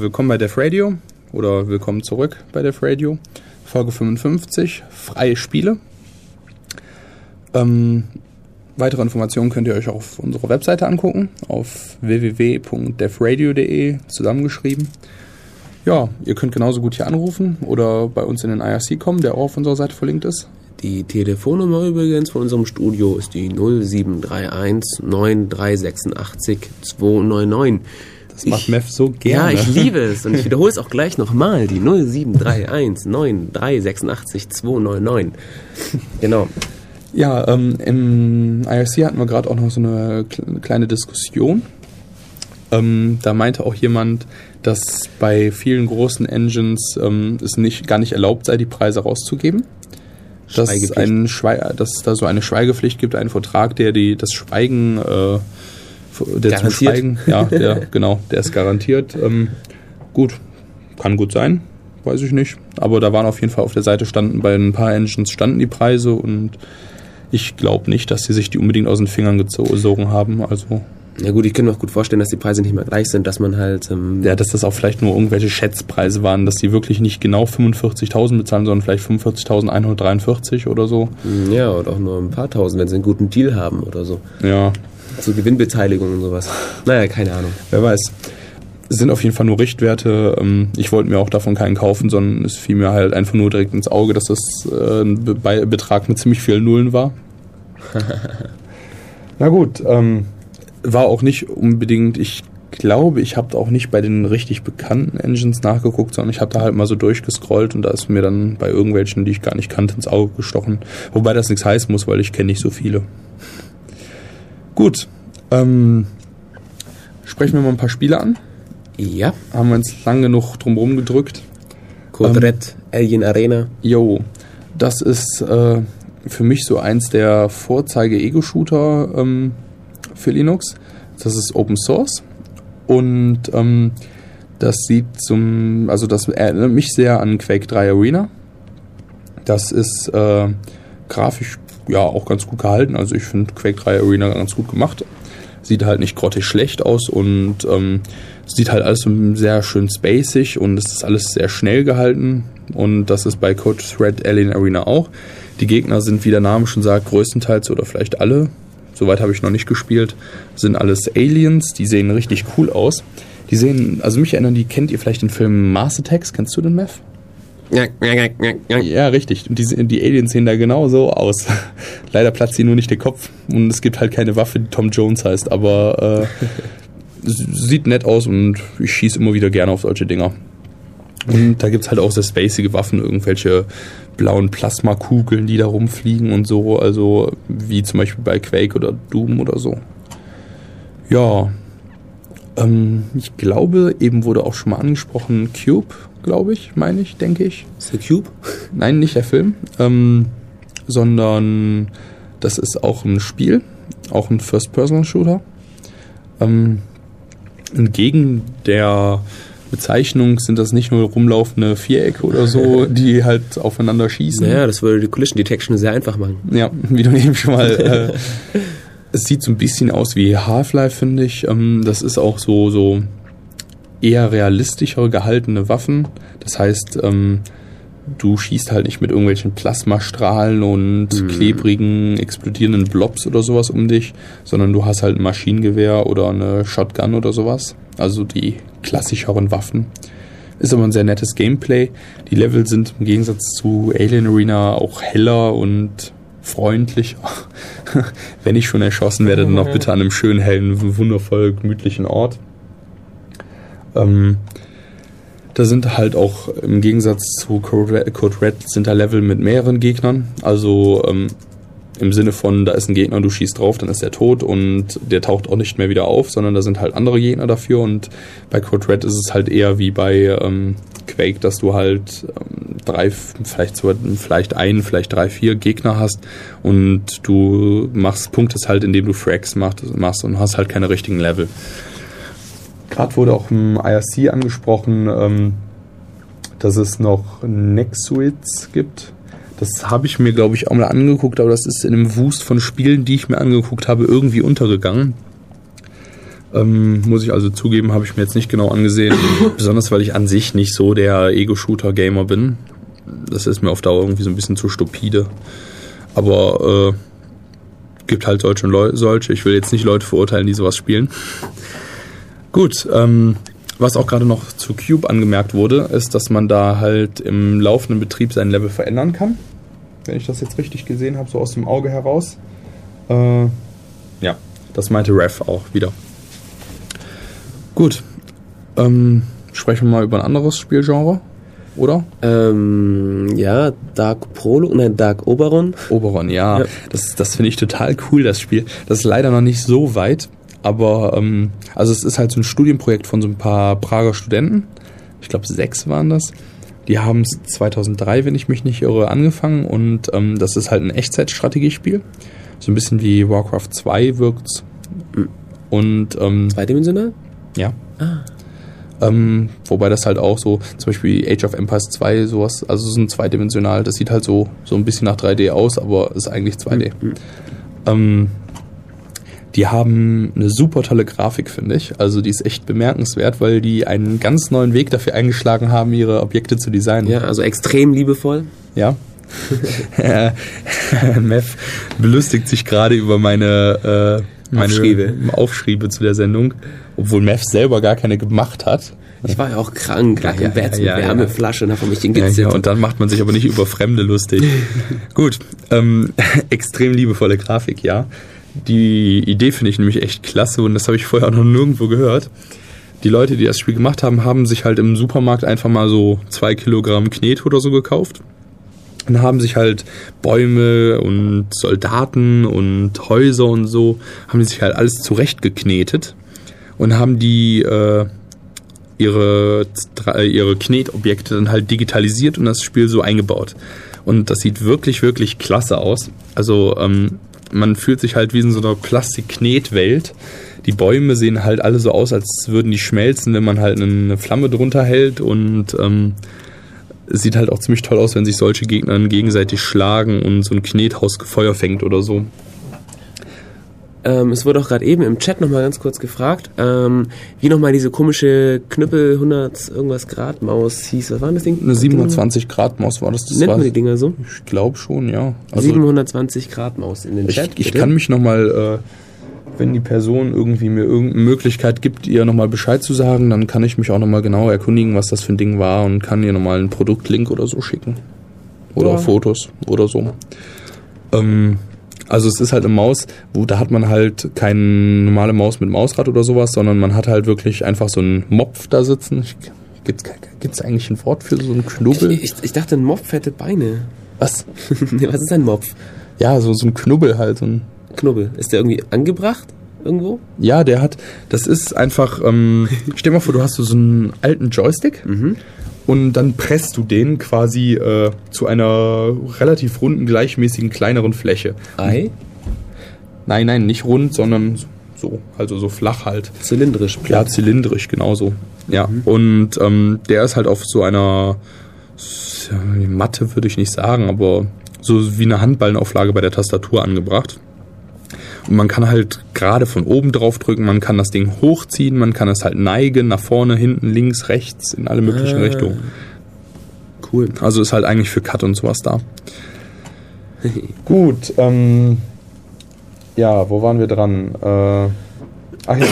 Willkommen bei Def Radio oder willkommen zurück bei Def Radio. Folge 55, freie Spiele. Ähm, weitere Informationen könnt ihr euch auf unserer Webseite angucken, auf www.defradio.de zusammengeschrieben. Ja, ihr könnt genauso gut hier anrufen oder bei uns in den IRC kommen, der auch auf unserer Seite verlinkt ist. Die Telefonnummer übrigens von unserem Studio ist die 0731 9386 299. Das macht Mev so gerne. Ja, ich liebe es. Und ich wiederhole es auch gleich nochmal. Die 0731 9386 299. Genau. Ja, ähm, im IRC hatten wir gerade auch noch so eine kle- kleine Diskussion. Ähm, da meinte auch jemand, dass bei vielen großen Engines ähm, es nicht, gar nicht erlaubt sei, die Preise rauszugeben. Dass, ein Schwei dass es da so eine Schweigepflicht gibt, einen Vertrag, der die das Schweigen, äh, der zum Garantiert. Schweigen, ja, der, genau, der ist garantiert. Ähm, gut, kann gut sein, weiß ich nicht. Aber da waren auf jeden Fall auf der Seite standen, bei ein paar Engines standen die Preise und ich glaube nicht, dass sie sich die unbedingt aus den Fingern gezogen haben. Also, Ja gut, ich kann mir auch gut vorstellen, dass die Preise nicht mehr gleich sind, dass man halt... Ähm, ja, dass das auch vielleicht nur irgendwelche Schätzpreise waren, dass die wirklich nicht genau 45.000 bezahlen, sondern vielleicht 45.143 oder so. ja, oder auch nur ein paar tausend, wenn sie einen guten Deal haben oder so. Ja, So Gewinnbeteiligung und sowas. Naja, keine Ahnung. wer weiß. Es sind auf jeden Fall nur Richtwerte. Ähm, Ich wollte mir auch davon keinen kaufen, sondern es fiel mir halt einfach nur direkt ins Auge, dass das äh, ein Be Be- Betrag mit ziemlich vielen Nullen war. Na gut, ähm, war auch nicht unbedingt, ich glaube, ich habe auch nicht bei den richtig bekannten Engines nachgeguckt, sondern ich habe da halt mal so durchgescrollt und da ist mir dann bei irgendwelchen, die ich gar nicht kannte, ins Auge gestochen. Wobei das nichts heißen muss, weil ich kenne nicht so viele. Gut, ähm, sprechen wir mal ein paar Spiele an. Ja, Haben wir uns lang genug drumherum gedrückt. Code Ähm, Red, Alien Arena. Jo, das ist äh, für mich so eins der Vorzeige-Ego-Shooter ähm, für Linux. Das ist Open Source und ähm, das sieht zum, also das erinnert mich sehr an Quake 3 Arena. Das ist äh, grafisch ja auch ganz gut gehalten. Also ich finde Quake 3 Arena ganz gut gemacht. Sieht halt nicht grottig schlecht aus und ähm, sieht halt alles sehr schön spacig und es ist alles sehr schnell gehalten. Und das ist bei Code Red Alien Arena auch. Die Gegner sind, wie der Name schon sagt, größtenteils oder vielleicht alle, soweit habe ich noch nicht gespielt, sind alles Aliens. Die sehen richtig cool aus. Die sehen, also mich erinnern, die kennt ihr vielleicht den Film Mars Attacks. Kennst du den, Meth? Ja, richtig. Und die, die Aliens sehen da genau so aus. Leider platzt ihnen nur nicht der Kopf. Und es gibt halt keine Waffe, die Tom Jones heißt. Aber äh, sieht nett aus und ich schieße immer wieder gerne auf solche Dinger. Und da gibt's halt auch sehr spacige Waffen, irgendwelche blauen Plasmakugeln, die da rumfliegen und so. Also wie zum Beispiel bei Quake oder Doom oder so. Ja. Ähm, ich glaube, eben wurde auch schon mal angesprochen, Cube, glaube ich, meine ich, denke ich. Ist der Cube? Nein, nicht der Film, ähm, sondern das ist auch ein Spiel, auch ein First-Person-Shooter. Ähm, entgegen der Bezeichnung sind das nicht nur rumlaufende Vierecke oder so, die halt aufeinander schießen. Naja, das würde die Collision Detection sehr einfach machen. Ja, wie du eben schon mal. Äh, es sieht so ein bisschen aus wie Half-Life, finde ich. Ähm, das ist auch so, so eher realistischer gehaltene Waffen. Das heißt, ähm, du schießt halt nicht mit irgendwelchen Plasmastrahlen und klebrigen, explodierenden Blobs oder sowas um dich, sondern du hast halt ein Maschinengewehr oder eine Shotgun oder sowas. Also die klassischeren Waffen. Ist aber ein sehr nettes Gameplay. Die Level sind im Gegensatz zu Alien Arena auch heller und freundlicher. Wenn ich schon erschossen werde, dann noch bitte an einem schönen, hellen, wundervoll gemütlichen Ort. Ähm, da sind halt auch im Gegensatz zu Code Red, sind da Level mit mehreren Gegnern. Also ähm, im Sinne von, da ist ein Gegner, du schießt drauf, dann ist er tot und der taucht auch nicht mehr wieder auf, sondern da sind halt andere Gegner dafür und bei Code Red ist es halt eher wie bei ähm, Quake, dass du halt ähm, drei, vielleicht so, vielleicht ein, vielleicht drei, vier Gegner hast und du machst Punktest halt, indem du Frags machst, machst und hast halt keine richtigen Level. Gerade wurde auch im IRC angesprochen, ähm, dass es noch Nexuits gibt. Das habe ich mir, glaube ich, auch mal angeguckt, aber das ist in einem Wust von Spielen, die ich mir angeguckt habe, irgendwie untergegangen. Ähm, muss ich also zugeben, habe ich mir jetzt nicht genau angesehen. Besonders weil ich an sich nicht so der Ego-Shooter-Gamer bin. Das ist mir auf Dauer irgendwie so ein bisschen zu stupide. Aber äh, gibt halt solche und Leu solche. Ich will jetzt nicht Leute verurteilen, die sowas spielen. Gut, ähm, was auch gerade noch zu Cube angemerkt wurde, ist, dass man da halt im laufenden Betrieb sein Level verändern kann. Wenn ich das jetzt richtig gesehen habe, so aus dem Auge heraus. Äh, ja, das meinte Rev auch wieder. Gut, ähm, sprechen wir mal über ein anderes Spielgenre, oder? Ähm, ja, Dark Prolo, nein, Dark Oberon. Oberon, ja. Ja. Das, das finde ich total cool, das Spiel. Das ist leider noch nicht so weit, aber ähm, also es ist halt so ein Studienprojekt von so ein paar Prager Studenten. Ich glaube, sechs waren das. Die haben es 2003, wenn ich mich nicht irre, angefangen und ähm, das ist halt ein Echtzeitstrategiespiel. So ein bisschen wie Warcraft 2 wirkt's. Und ähm, Zweidimensional? ja. Ähm, wobei das halt auch so, zum Beispiel Age of Empires 2, sowas, also so ein zweidimensional, das sieht halt so, so ein bisschen nach 3D aus, aber ist eigentlich 2D. Ähm, die haben eine super tolle Grafik, finde ich. Also die ist echt bemerkenswert, weil die einen ganz neuen Weg dafür eingeschlagen haben, ihre Objekte zu designen. Ja, also extrem liebevoll. Ja. Mev belustigt sich gerade über meine, äh, meine Aufschriebe. Aufschriebe zu der Sendung, obwohl Mev selber gar keine gemacht hat. Ich war ja auch krank, lag Ja, im Bett ja, mit ja, ja. Wärmeflasche und hab mich Ja, hingezittert. ja, und dann macht man sich aber nicht über Fremde lustig. Gut, ähm, extrem liebevolle Grafik, ja. Die Idee finde ich nämlich echt klasse und das habe ich vorher auch noch nirgendwo gehört. Die Leute, die das Spiel gemacht haben, haben sich halt im Supermarkt einfach mal so zwei Kilogramm Knet oder so gekauft und haben sich halt Bäume und Soldaten und Häuser und so, haben sich halt alles zurechtgeknetet und haben die äh, ihre, äh, ihre Knetobjekte dann halt digitalisiert und das Spiel so eingebaut. Und das sieht wirklich, wirklich klasse aus. Also ähm, man fühlt sich halt wie in so einer Plastik-Knetwelt. Die Bäume sehen halt alle so aus, als würden die schmelzen, wenn man halt eine Flamme drunter hält und ähm, es sieht halt auch ziemlich toll aus, wenn sich solche Gegner gegenseitig schlagen und so ein Knethaus Feuer fängt oder so. Ähm, es wurde auch gerade eben im Chat nochmal ganz kurz gefragt, ähm, wie nochmal diese komische Knüppel 100 irgendwas Grad Maus hieß. Was war das Ding? Eine 720 Grad Maus war das. das Nennt man die Dinger so? Ich glaube schon, ja. Also 720 Grad Maus in den ich, Chat. ich bitte. kann mich nochmal, äh, wenn die Person irgendwie mir irgendeine Möglichkeit gibt, ihr nochmal Bescheid zu sagen, dann kann ich mich auch nochmal genau erkundigen, was das für ein Ding war und kann ihr nochmal einen Produktlink oder so schicken. Oder Ja. Fotos oder so. Ähm, also es ist halt eine Maus, wo da hat man halt keine normale Maus mit Mausrad oder sowas, sondern man hat halt wirklich einfach so einen Mopf da sitzen. Gibt es eigentlich ein Wort für so einen Knubbel? Ich, ich, ich dachte, ein Mopf hätte Beine. Was? Was ist ein Mopf? Ja, so, so ein Knubbel halt. So ein, Knubbel. Ist der irgendwie angebracht? Irgendwo? ja, der hat, das ist einfach, ähm, stell dir mal vor, du hast so, so einen alten Joystick und dann presst du den quasi äh, zu einer relativ runden, gleichmäßigen, kleineren Fläche. Ei? Nein, nein, nicht rund, sondern so, also so flach halt. Zylindrisch. Ja, zylindrisch, genauso. Ja, und ähm, der ist halt auf so einer Matte, würde ich nicht sagen, aber so wie eine Handballenauflage bei der Tastatur angebracht. Man kann halt gerade von oben drauf drücken, man kann das Ding hochziehen, man kann es halt neigen, nach vorne, hinten, links, rechts, in alle möglichen Ah. Richtungen. Cool. Also ist halt eigentlich für Cut und sowas da. Gut, ähm, ja, wo waren wir dran? Äh, ach ja,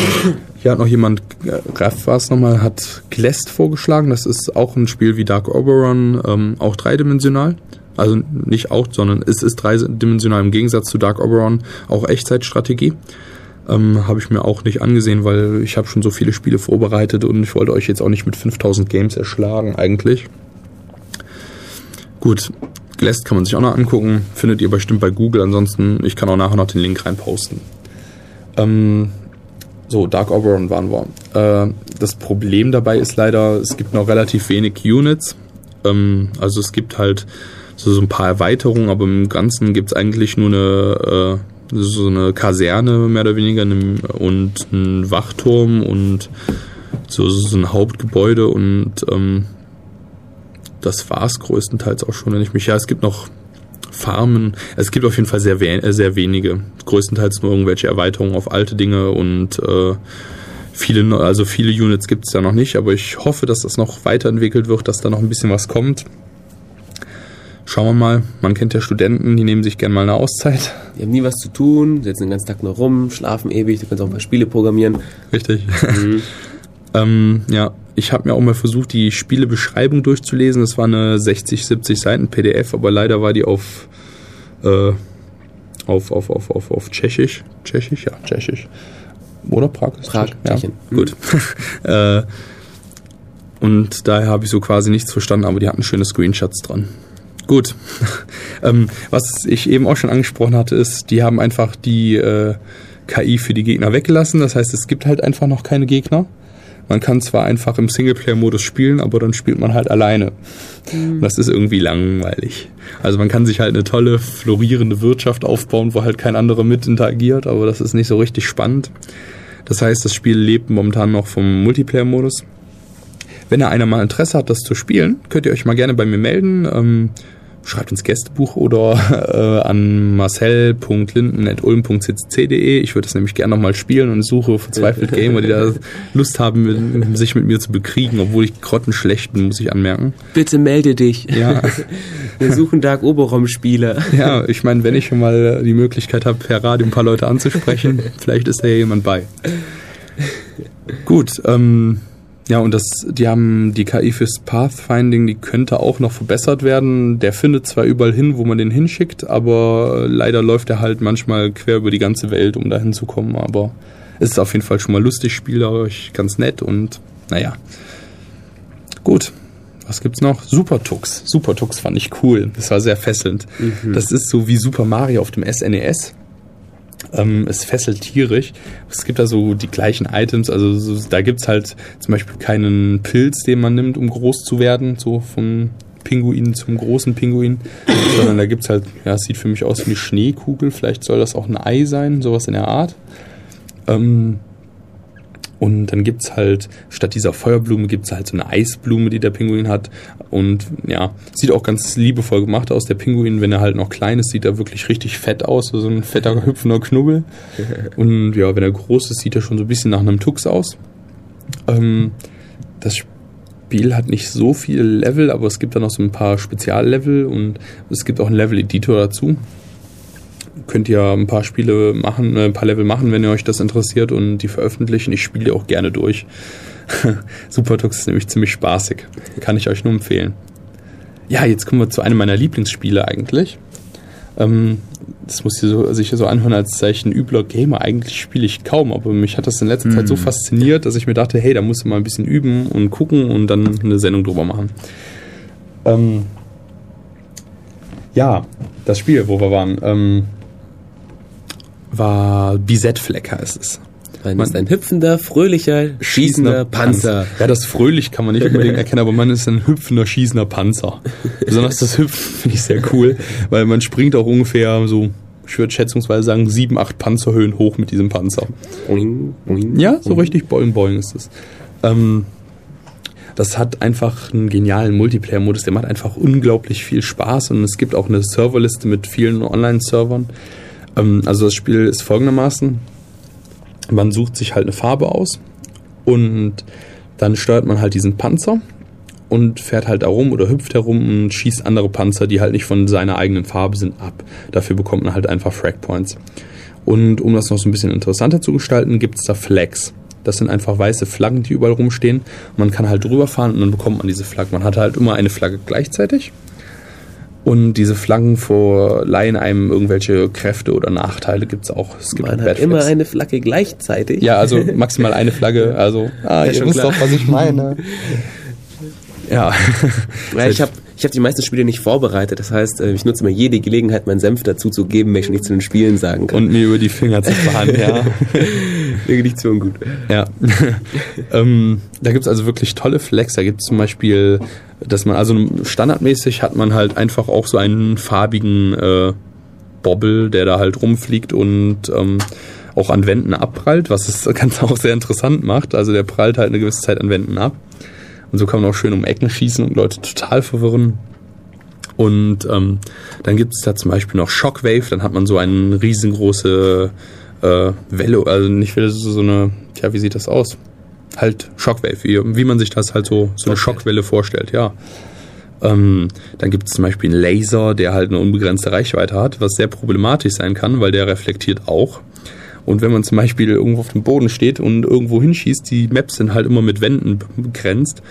hier hat noch jemand, äh, Raf war es nochmal, hat Glest vorgeschlagen. Das ist auch ein Spiel wie Dark Oberon, ähm, auch dreidimensional. Also nicht auch, sondern es ist dreidimensional im Gegensatz zu Dark Oberon auch Echtzeitstrategie. Ähm, habe ich mir auch nicht angesehen, weil ich habe schon so viele Spiele vorbereitet und ich wollte euch jetzt auch nicht mit 5000 Games erschlagen eigentlich. Gut, Glest kann man sich auch noch angucken, findet ihr bestimmt bei Google, ansonsten ich kann auch nachher noch den Link reinposten. Ähm, so, Dark Oberon waren wir. Äh, das Problem dabei ist leider, es gibt noch relativ wenig Units. Ähm, also es gibt halt so, so ein paar Erweiterungen, aber im Ganzen gibt es eigentlich nur eine, äh, so eine Kaserne mehr oder weniger und einen Wachturm und so, so ein Hauptgebäude und ähm, das war es größtenteils auch schon, wenn ich mich. Ja, es gibt noch Farmen. Es gibt auf jeden Fall sehr, we äh, sehr wenige. Größtenteils nur irgendwelche Erweiterungen auf alte Dinge und äh, viele, also viele Units gibt es da noch nicht, aber ich hoffe, dass das noch weiterentwickelt wird, dass da noch ein bisschen was kommt. Schauen wir mal. Man kennt ja Studenten, die nehmen sich gerne mal eine Auszeit. Die haben nie was zu tun, sitzen den ganzen Tag nur rum, schlafen ewig, du kannst auch ein paar Spiele programmieren. Richtig. Mhm. ähm, ja, ich habe mir auch mal versucht, die Spielebeschreibung durchzulesen. Das war eine 60, 70 Seiten PDF, aber leider war die auf, äh, auf, auf, auf, auf, auf Tschechisch. Tschechisch, ja, Tschechisch. Oder Prag? Ist Prag, Tschechien. Ja, gut. äh, und daher habe ich so quasi nichts verstanden, aber die hatten schöne Screenshots dran. Gut. ähm, was ich eben auch schon angesprochen hatte, ist, die haben einfach die äh, KI für die Gegner weggelassen. Das heißt, es gibt halt einfach noch keine Gegner. Man kann zwar einfach im Singleplayer-Modus spielen, aber dann spielt man halt alleine. Mhm. Das ist irgendwie langweilig. Also man kann sich halt eine tolle, florierende Wirtschaft aufbauen, wo halt kein anderer mit interagiert, aber das ist nicht so richtig spannend. Das heißt, das Spiel lebt momentan noch vom Multiplayer-Modus. Wenn ihr einer mal Interesse hat, das zu spielen, könnt ihr euch mal gerne bei mir melden. Ähm, schreibt ins Gästebuch oder äh, an marcel.linden.ulm.ccc.de. Ich würde das nämlich gerne nochmal spielen und suche verzweifelt Gamer, die da Lust haben, mit, sich mit mir zu bekriegen, obwohl ich grottenschlecht bin, muss ich anmerken. Bitte melde dich. Ja. Wir suchen Dark Oberom-Spieler. Ja, ich meine, wenn ich schon mal die Möglichkeit habe, per Radio ein paar Leute anzusprechen, vielleicht ist da ja jemand bei. Gut, ähm, ja, und das, die haben die KI fürs Pathfinding, die könnte auch noch verbessert werden. Der findet zwar überall hin, wo man den hinschickt, aber leider läuft er halt manchmal quer über die ganze Welt, um da hinzukommen. Aber es ist auf jeden Fall schon mal lustig, spielerisch, ganz nett und naja. Gut. Was gibt's noch? Super Tux. Super Tux fand ich cool. Das war sehr fesselnd. Mhm. Das ist so wie Super Mario auf dem SNES. Ähm, es fesselt tierisch. Es gibt da so die gleichen Items, also so, da gibt's halt zum Beispiel keinen Pilz, den man nimmt, um groß zu werden, so vom Pinguin zum großen Pinguin, sondern da gibt's halt, ja, es sieht für mich aus wie eine Schneekugel, vielleicht soll das auch ein Ei sein, sowas in der Art. Ähm, und dann gibt's halt, statt dieser Feuerblume gibt's halt so eine Eisblume, die der Pinguin hat. Und ja, sieht auch ganz liebevoll gemacht aus. Der Pinguin, wenn er halt noch klein ist, sieht er wirklich richtig fett aus, so ein fetter, hüpfender Knubbel. Und ja, wenn er groß ist, sieht er schon so ein bisschen nach einem Tux aus. Ähm, das Spiel hat nicht so viele Level, aber es gibt da noch so ein paar Speziallevel und es gibt auch einen Level-Editor dazu könnt ihr ein paar Spiele machen, äh, ein paar Level machen, wenn ihr euch das interessiert und die veröffentlichen. Ich spiele auch gerne durch. Supertux ist nämlich ziemlich spaßig. Kann ich euch nur empfehlen. Ja, jetzt kommen wir zu einem meiner Lieblingsspiele eigentlich. Ähm, das muss so, sich so anhören, als sei ich ein übler Gamer. Eigentlich spiele ich kaum, aber mich hat das in letzter mm. Zeit so hm. fasziniert, dass ich mir dachte, hey, da musst du mal ein bisschen üben und gucken und dann eine Sendung drüber machen. Ähm, ja, das Spiel, wo wir waren. Ähm, war Bisett-Fleck heißt es. Man, ist ein hüpfender, fröhlicher, schießender, schießender Panzer. Panzer. Ja, das fröhlich kann man nicht unbedingt erkennen, aber man ist ein hüpfender, schießender Panzer. Besonders das Hüpfen finde ich sehr cool, weil man springt auch ungefähr so, ich würde schätzungsweise sagen, sieben, acht Panzerhöhen hoch mit diesem Panzer. Boing, boing, ja, so boing. richtig boing, boing ist es. Ähm, das hat einfach einen genialen Multiplayer-Modus, der macht einfach unglaublich viel Spaß und es gibt auch eine Serverliste mit vielen Online-Servern. Ähm, also das Spiel ist folgendermaßen. Man sucht sich halt eine Farbe aus und dann steuert man halt diesen Panzer und fährt halt herum oder hüpft herum und schießt andere Panzer, die halt nicht von seiner eigenen Farbe sind, ab. Dafür bekommt man halt einfach Frag Points. Und um das noch so ein bisschen interessanter zu gestalten, gibt es da Flags. Das sind einfach weiße Flaggen, die überall rumstehen. Man kann halt drüber fahren und dann bekommt man diese Flaggen. Man hat halt immer eine Flagge gleichzeitig Und diese Flaggen verleihen einem irgendwelche Kräfte oder Nachteile gibt's auch. Es gibt Man auch hat immer eine Flagge gleichzeitig. Ja, also maximal eine Flagge. Also, ah, Ja, ihr wisst klar. doch, was ich meine. Ja. Ja, ich habe ich hab die meisten Spiele nicht vorbereitet. Das heißt, äh, ich nutze immer jede Gelegenheit, meinen Senf dazu zu geben, wenn ich nicht zu den Spielen sagen kann. Und mir über die Finger zu fahren, ja. So ungut. Ja. ähm, da gibt's also wirklich tolle Flex. Da gibt's zum Beispiel, dass man, also standardmäßig hat man halt einfach auch so einen farbigen äh, Bobble, der da halt rumfliegt und ähm, auch an Wänden abprallt, was das Ganze auch sehr interessant macht. Also der prallt halt eine gewisse Zeit an Wänden ab. Und so kann man auch schön um Ecken schießen und Leute total verwirren. Und ähm, dann gibt es da zum Beispiel noch Shockwave, dann hat man so eine riesengroße äh, Welle, also nicht Welle, so eine, tja, wie sieht das aus? Halt Shockwave, wie, wie man sich das halt so, so eine Schockwelle vorstellt, ja. Ähm, dann gibt es zum Beispiel einen Laser, der halt eine unbegrenzte Reichweite hat, was sehr problematisch sein kann, weil der reflektiert auch. Und wenn man zum Beispiel irgendwo auf dem Boden steht und irgendwo hinschießt, die Maps sind halt immer mit Wänden begrenzt,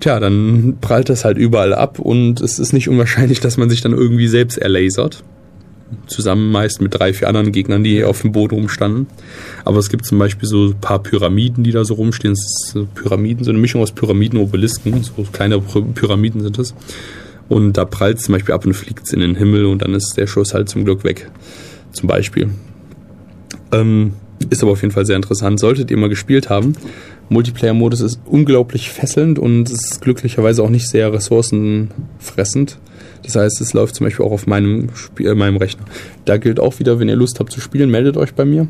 tja, dann prallt das halt überall ab und es ist nicht unwahrscheinlich, dass man sich dann irgendwie selbst erlasert. Zusammen meist mit drei, vier anderen Gegnern, die auf dem Boden rumstanden. Aber es gibt zum Beispiel so ein paar Pyramiden, die da so rumstehen. Es ist so Pyramiden, so eine Mischung aus Pyramiden und Obelisken. So kleine Py- Pyramiden sind es. Und da prallt es zum Beispiel ab und fliegt es in den Himmel und dann ist der Schuss halt zum Glück weg. Zum Beispiel. Ähm, ist aber auf jeden Fall sehr interessant. Solltet ihr mal gespielt haben. Multiplayer-Modus ist unglaublich fesselnd und ist glücklicherweise auch nicht sehr ressourcenfressend. Das heißt, es läuft zum Beispiel auch auf meinem, Spiel, äh, meinem Rechner. Da gilt auch wieder, wenn ihr Lust habt zu spielen, meldet euch bei mir.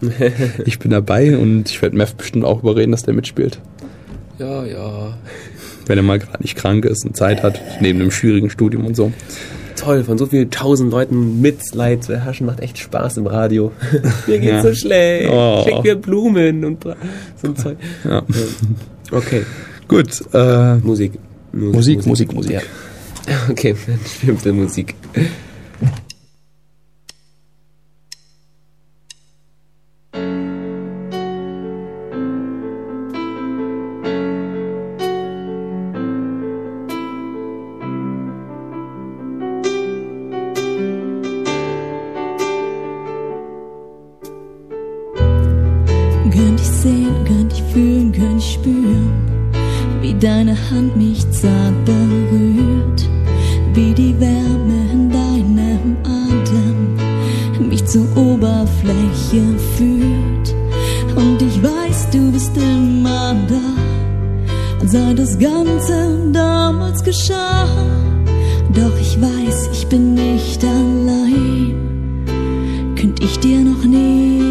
ich bin dabei und ich werde Mev bestimmt auch überreden, dass der mitspielt. Ja, ja. Wenn er mal gerade nicht krank ist und Zeit hat, neben einem schwierigen Studium und so. Toll, von so vielen tausend Leuten Mitleid zu erhaschen, macht echt Spaß im Radio. Mir geht's Ja. so schlecht. Oh. Schick mir Blumen und so ein Zeug. Ja. Okay, Gut, äh, Musik. Musik, Musik, Musik. Ja. Okay, dann stimmt die Musik. Deine Hand mich zart berührt, wie die Wärme in deinem Atem mich zur Oberfläche führt. Und ich weiß, du bist immer da, seit das Ganze damals geschah. Doch ich weiß, ich bin nicht allein könnt ich dir noch näher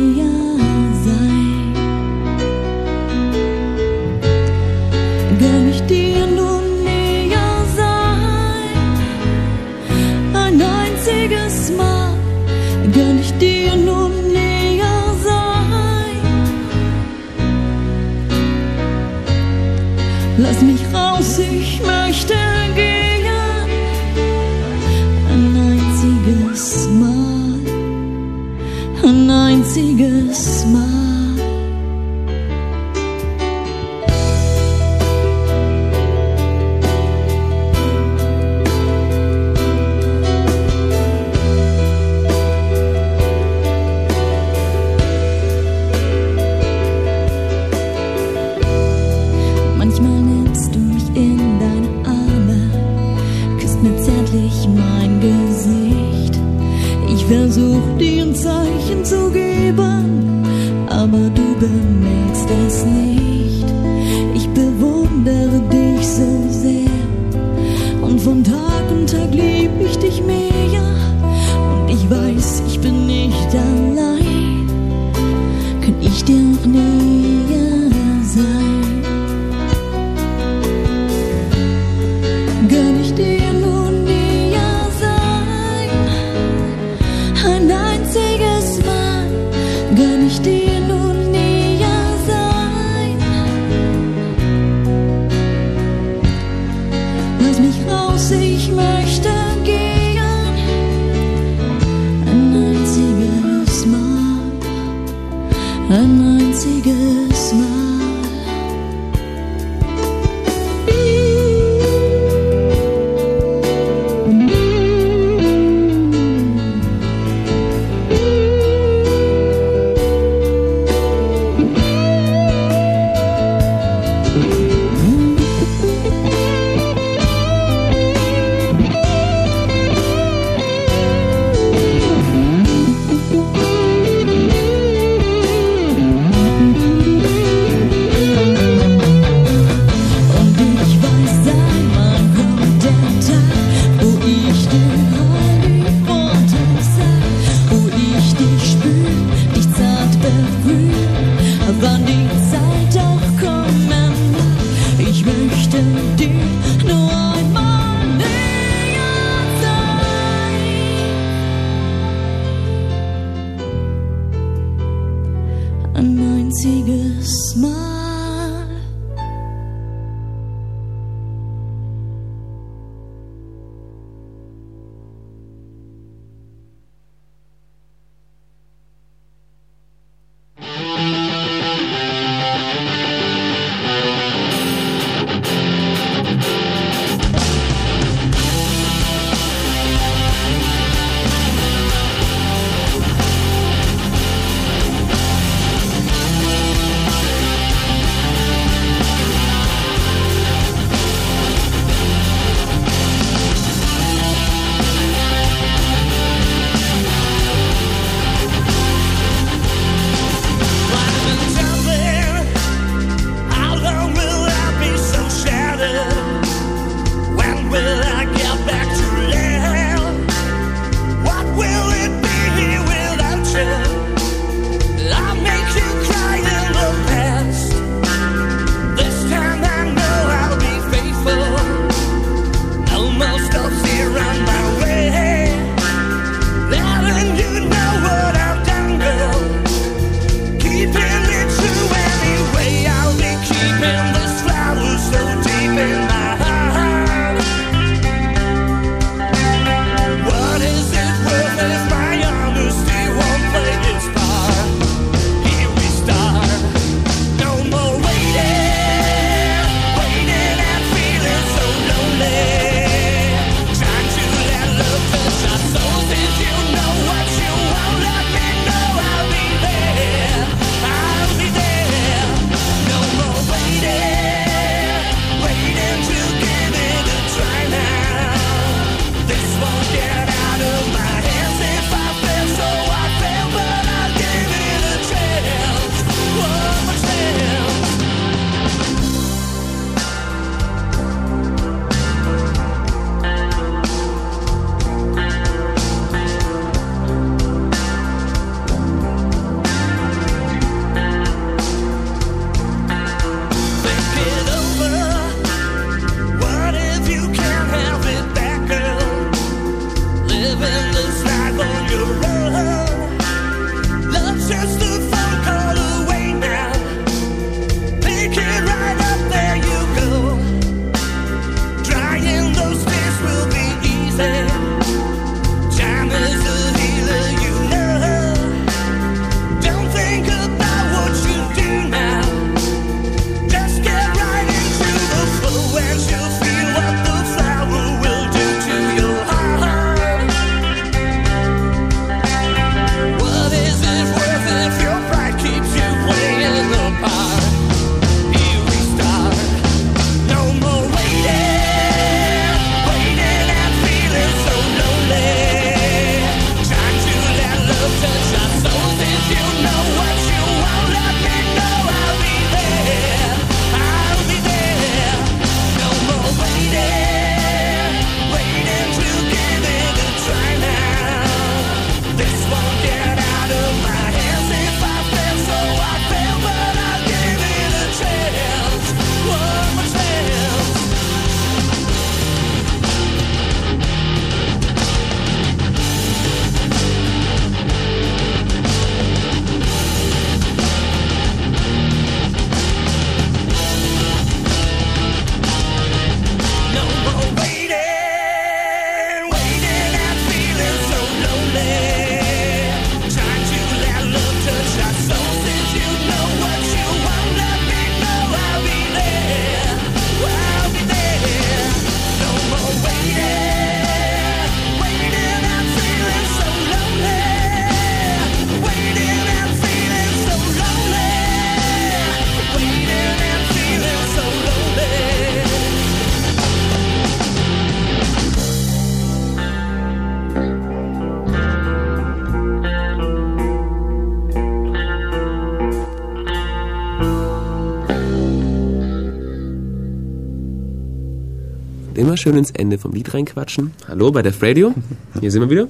schön ins Ende vom Lied reinquatschen. Hallo bei Def Radio. Hier sind wir wieder.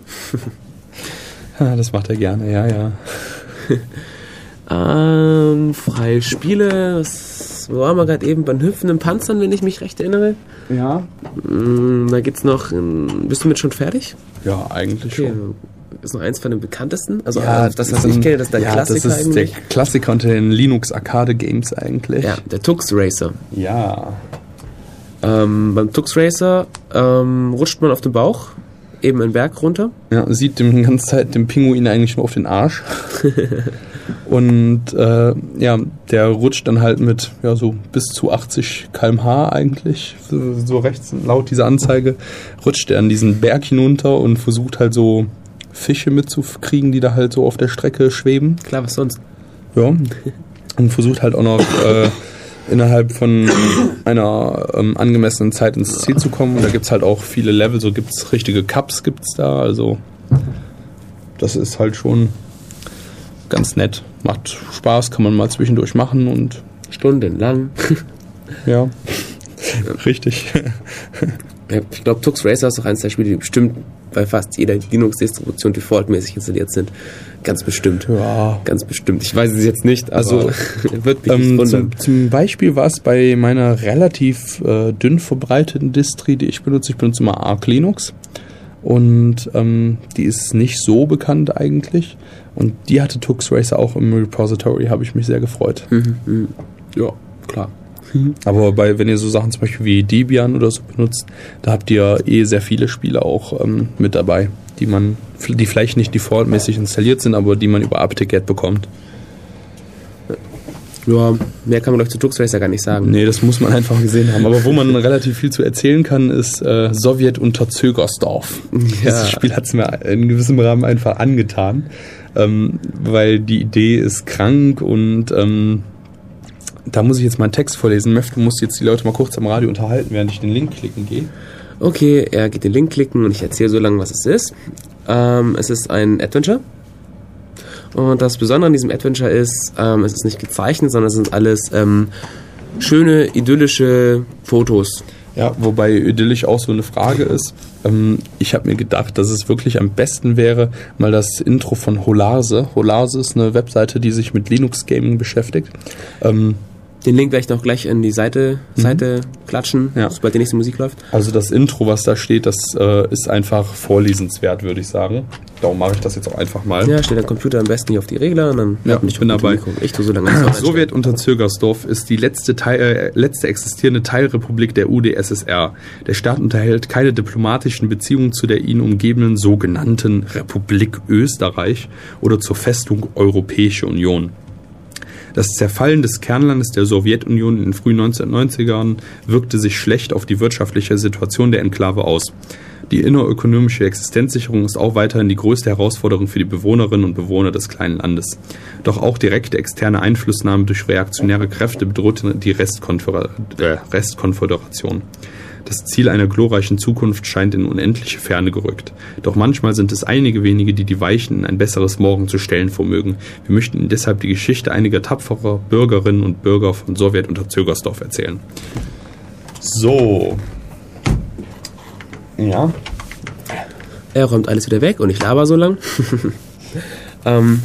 Ja, das macht er gerne, ja, ja. Ähm, freie Spiele, was waren wir gerade eben? Bei den hüpfenden Panzern, wenn ich mich recht erinnere. Ja. Mm, Da gibt's noch, ähm, bist du mit schon fertig? Ja, eigentlich Okay. schon. Ist noch eins von den bekanntesten? Also Ja, äh, das, was ich kenne, das ist der ja, Klassiker das ist eigentlich. der Klassiker unter den Linux Arcade Games eigentlich. ja, der Tux Racer. Ja. Ähm, beim Tux Racer ähm, rutscht man auf den Bauch, eben einen Berg runter. Ja, sieht dem ganze Zeit dem Pinguin eigentlich nur auf den Arsch. Und äh, ja, der rutscht dann halt mit ja so bis zu 80 km/h eigentlich, so, so rechts laut dieser Anzeige, rutscht er an diesen Berg hinunter und versucht halt so Fische mitzukriegen, die da halt so auf der Strecke schweben. Klar, was sonst? Ja. Und versucht halt auch noch äh, innerhalb von einer ähm, angemessenen Zeit ins Ziel zu kommen. Und da gibt's halt auch viele Level, so gibt's richtige Cups gibt's da. Also das ist halt schon ganz nett. Macht Spaß, kann man mal zwischendurch machen und Stundenlang. ja. Richtig. Ich glaube, Tux Racer ist auch eines der Spiele, die bestimmt bei fast jeder Linux-Distribution defaultmäßig installiert sind. Ganz bestimmt. Ja. Ganz bestimmt. Ich weiß es jetzt nicht, also wird mich Ähm, wundern. zum, zum Beispiel war es bei meiner relativ äh, dünn verbreiteten Distri, die ich benutze. Ich benutze immer Arc Linux. Und ähm, die ist nicht so bekannt eigentlich. Und die hatte Tux Racer auch im Repository, habe ich mich sehr gefreut. Ja, klar. Aber bei, wenn ihr so Sachen zum Beispiel wie Debian oder so benutzt, da habt ihr eh sehr viele Spiele auch ähm, mit dabei, die man, die vielleicht nicht defaultmäßig installiert sind, aber die man über apt-get bekommt. Ja, mehr kann man euch zu Tux Racer gar nicht sagen. Nee, das muss man einfach gesehen haben. Aber wo man relativ viel zu erzählen kann, ist äh, Sowjet unter Zögersdorf. Dieses Spiel hat es mir in gewissem Rahmen einfach angetan, ähm, weil die Idee ist krank und ähm, da muss ich jetzt mal einen Text vorlesen. Möchte, du musst jetzt die Leute mal kurz am Radio unterhalten, während ich den Link klicken gehe. Okay, er geht den Link klicken und ich erzähle so lange, was es ist. Ähm, es ist ein Adventure. Und das Besondere an diesem Adventure ist, ähm, es ist nicht gezeichnet, sondern es sind alles ähm, schöne, idyllische Fotos. Ja, wobei idyllisch auch so eine Frage ist. Ähm, ich habe mir gedacht, dass es wirklich am besten wäre, mal das Intro von Holarse. Holarse ist eine Webseite, die sich mit Linux Gaming beschäftigt. Ähm, Den Link werde ich noch gleich in die Seite, Seite klatschen, Ja. sobald die nächste Musik läuft. also das Intro, was da steht, das äh, ist einfach vorlesenswert, würde ich sagen. Darum mache ich das jetzt auch einfach mal. Ja, steht der Computer am besten hier auf die Regler und dann Ja, ich bin dabei. Ich tue so lange Sowjet unter Zögersdorf ist die letzte, Teil, äh, letzte existierende Teilrepublik der UdSSR. Der Staat unterhält keine diplomatischen Beziehungen zu der ihn umgebenden sogenannten Republik Österreich oder zur Festung Europäische Union. Das Zerfallen des Kernlandes der Sowjetunion in den frühen 1990ern wirkte sich schlecht auf die wirtschaftliche Situation der Enklave aus. Die innerökonomische Existenzsicherung ist auch weiterhin die größte Herausforderung für die Bewohnerinnen und Bewohner des kleinen Landes. Doch auch direkte externe Einflussnahme durch reaktionäre Kräfte bedroht die Restkonfer äh, Restkonföderation. Das Ziel einer glorreichen Zukunft scheint in unendliche Ferne gerückt. Doch manchmal sind es einige wenige, die die Weichen in ein besseres Morgen zu stellen vermögen. Wir möchten Ihnen deshalb die Geschichte einiger tapferer Bürgerinnen und Bürger von Sowjet unter Zögersdorf erzählen. So. Ja. Er räumt alles wieder weg und ich laber so lang. ähm,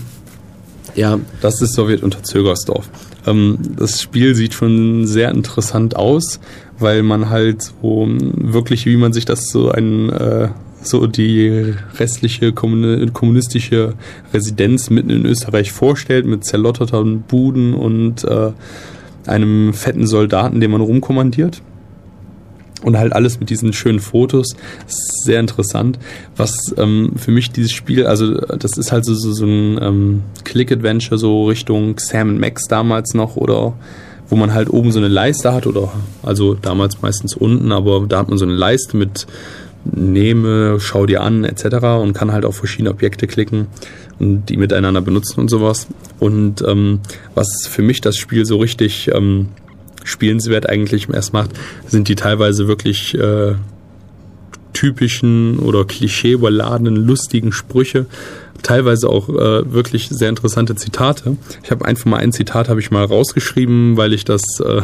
ja, Das ist Sowjet unter Zögersdorf. Ähm, das Spiel sieht schon sehr interessant aus, weil man halt so ähm, wirklich, wie man sich das so ein äh, so die restliche kommuni- kommunistische Residenz mitten in Österreich vorstellt, mit zerlotterten Buden und äh, einem fetten Soldaten, den man rumkommandiert. Und halt alles mit diesen schönen Fotos. Sehr interessant. Was ähm, für mich dieses Spiel, also das ist halt so, so, so ein ähm, Click-Adventure, so Richtung Sam Max damals noch oder wo man halt oben so eine Leiste hat oder also damals meistens unten, aber da hat man so eine Leiste mit nehme, schau dir an etc. und kann halt auf verschiedene Objekte klicken und die miteinander benutzen und sowas. Und ähm, was für mich das Spiel so richtig ähm, spielenswert eigentlich erst macht, sind die teilweise wirklich äh, typischen oder klischee-überladenen, lustigen Sprüche. Teilweise auch äh, wirklich sehr interessante Zitate. Ich habe einfach mal ein Zitat habe ich mal rausgeschrieben, weil ich das äh,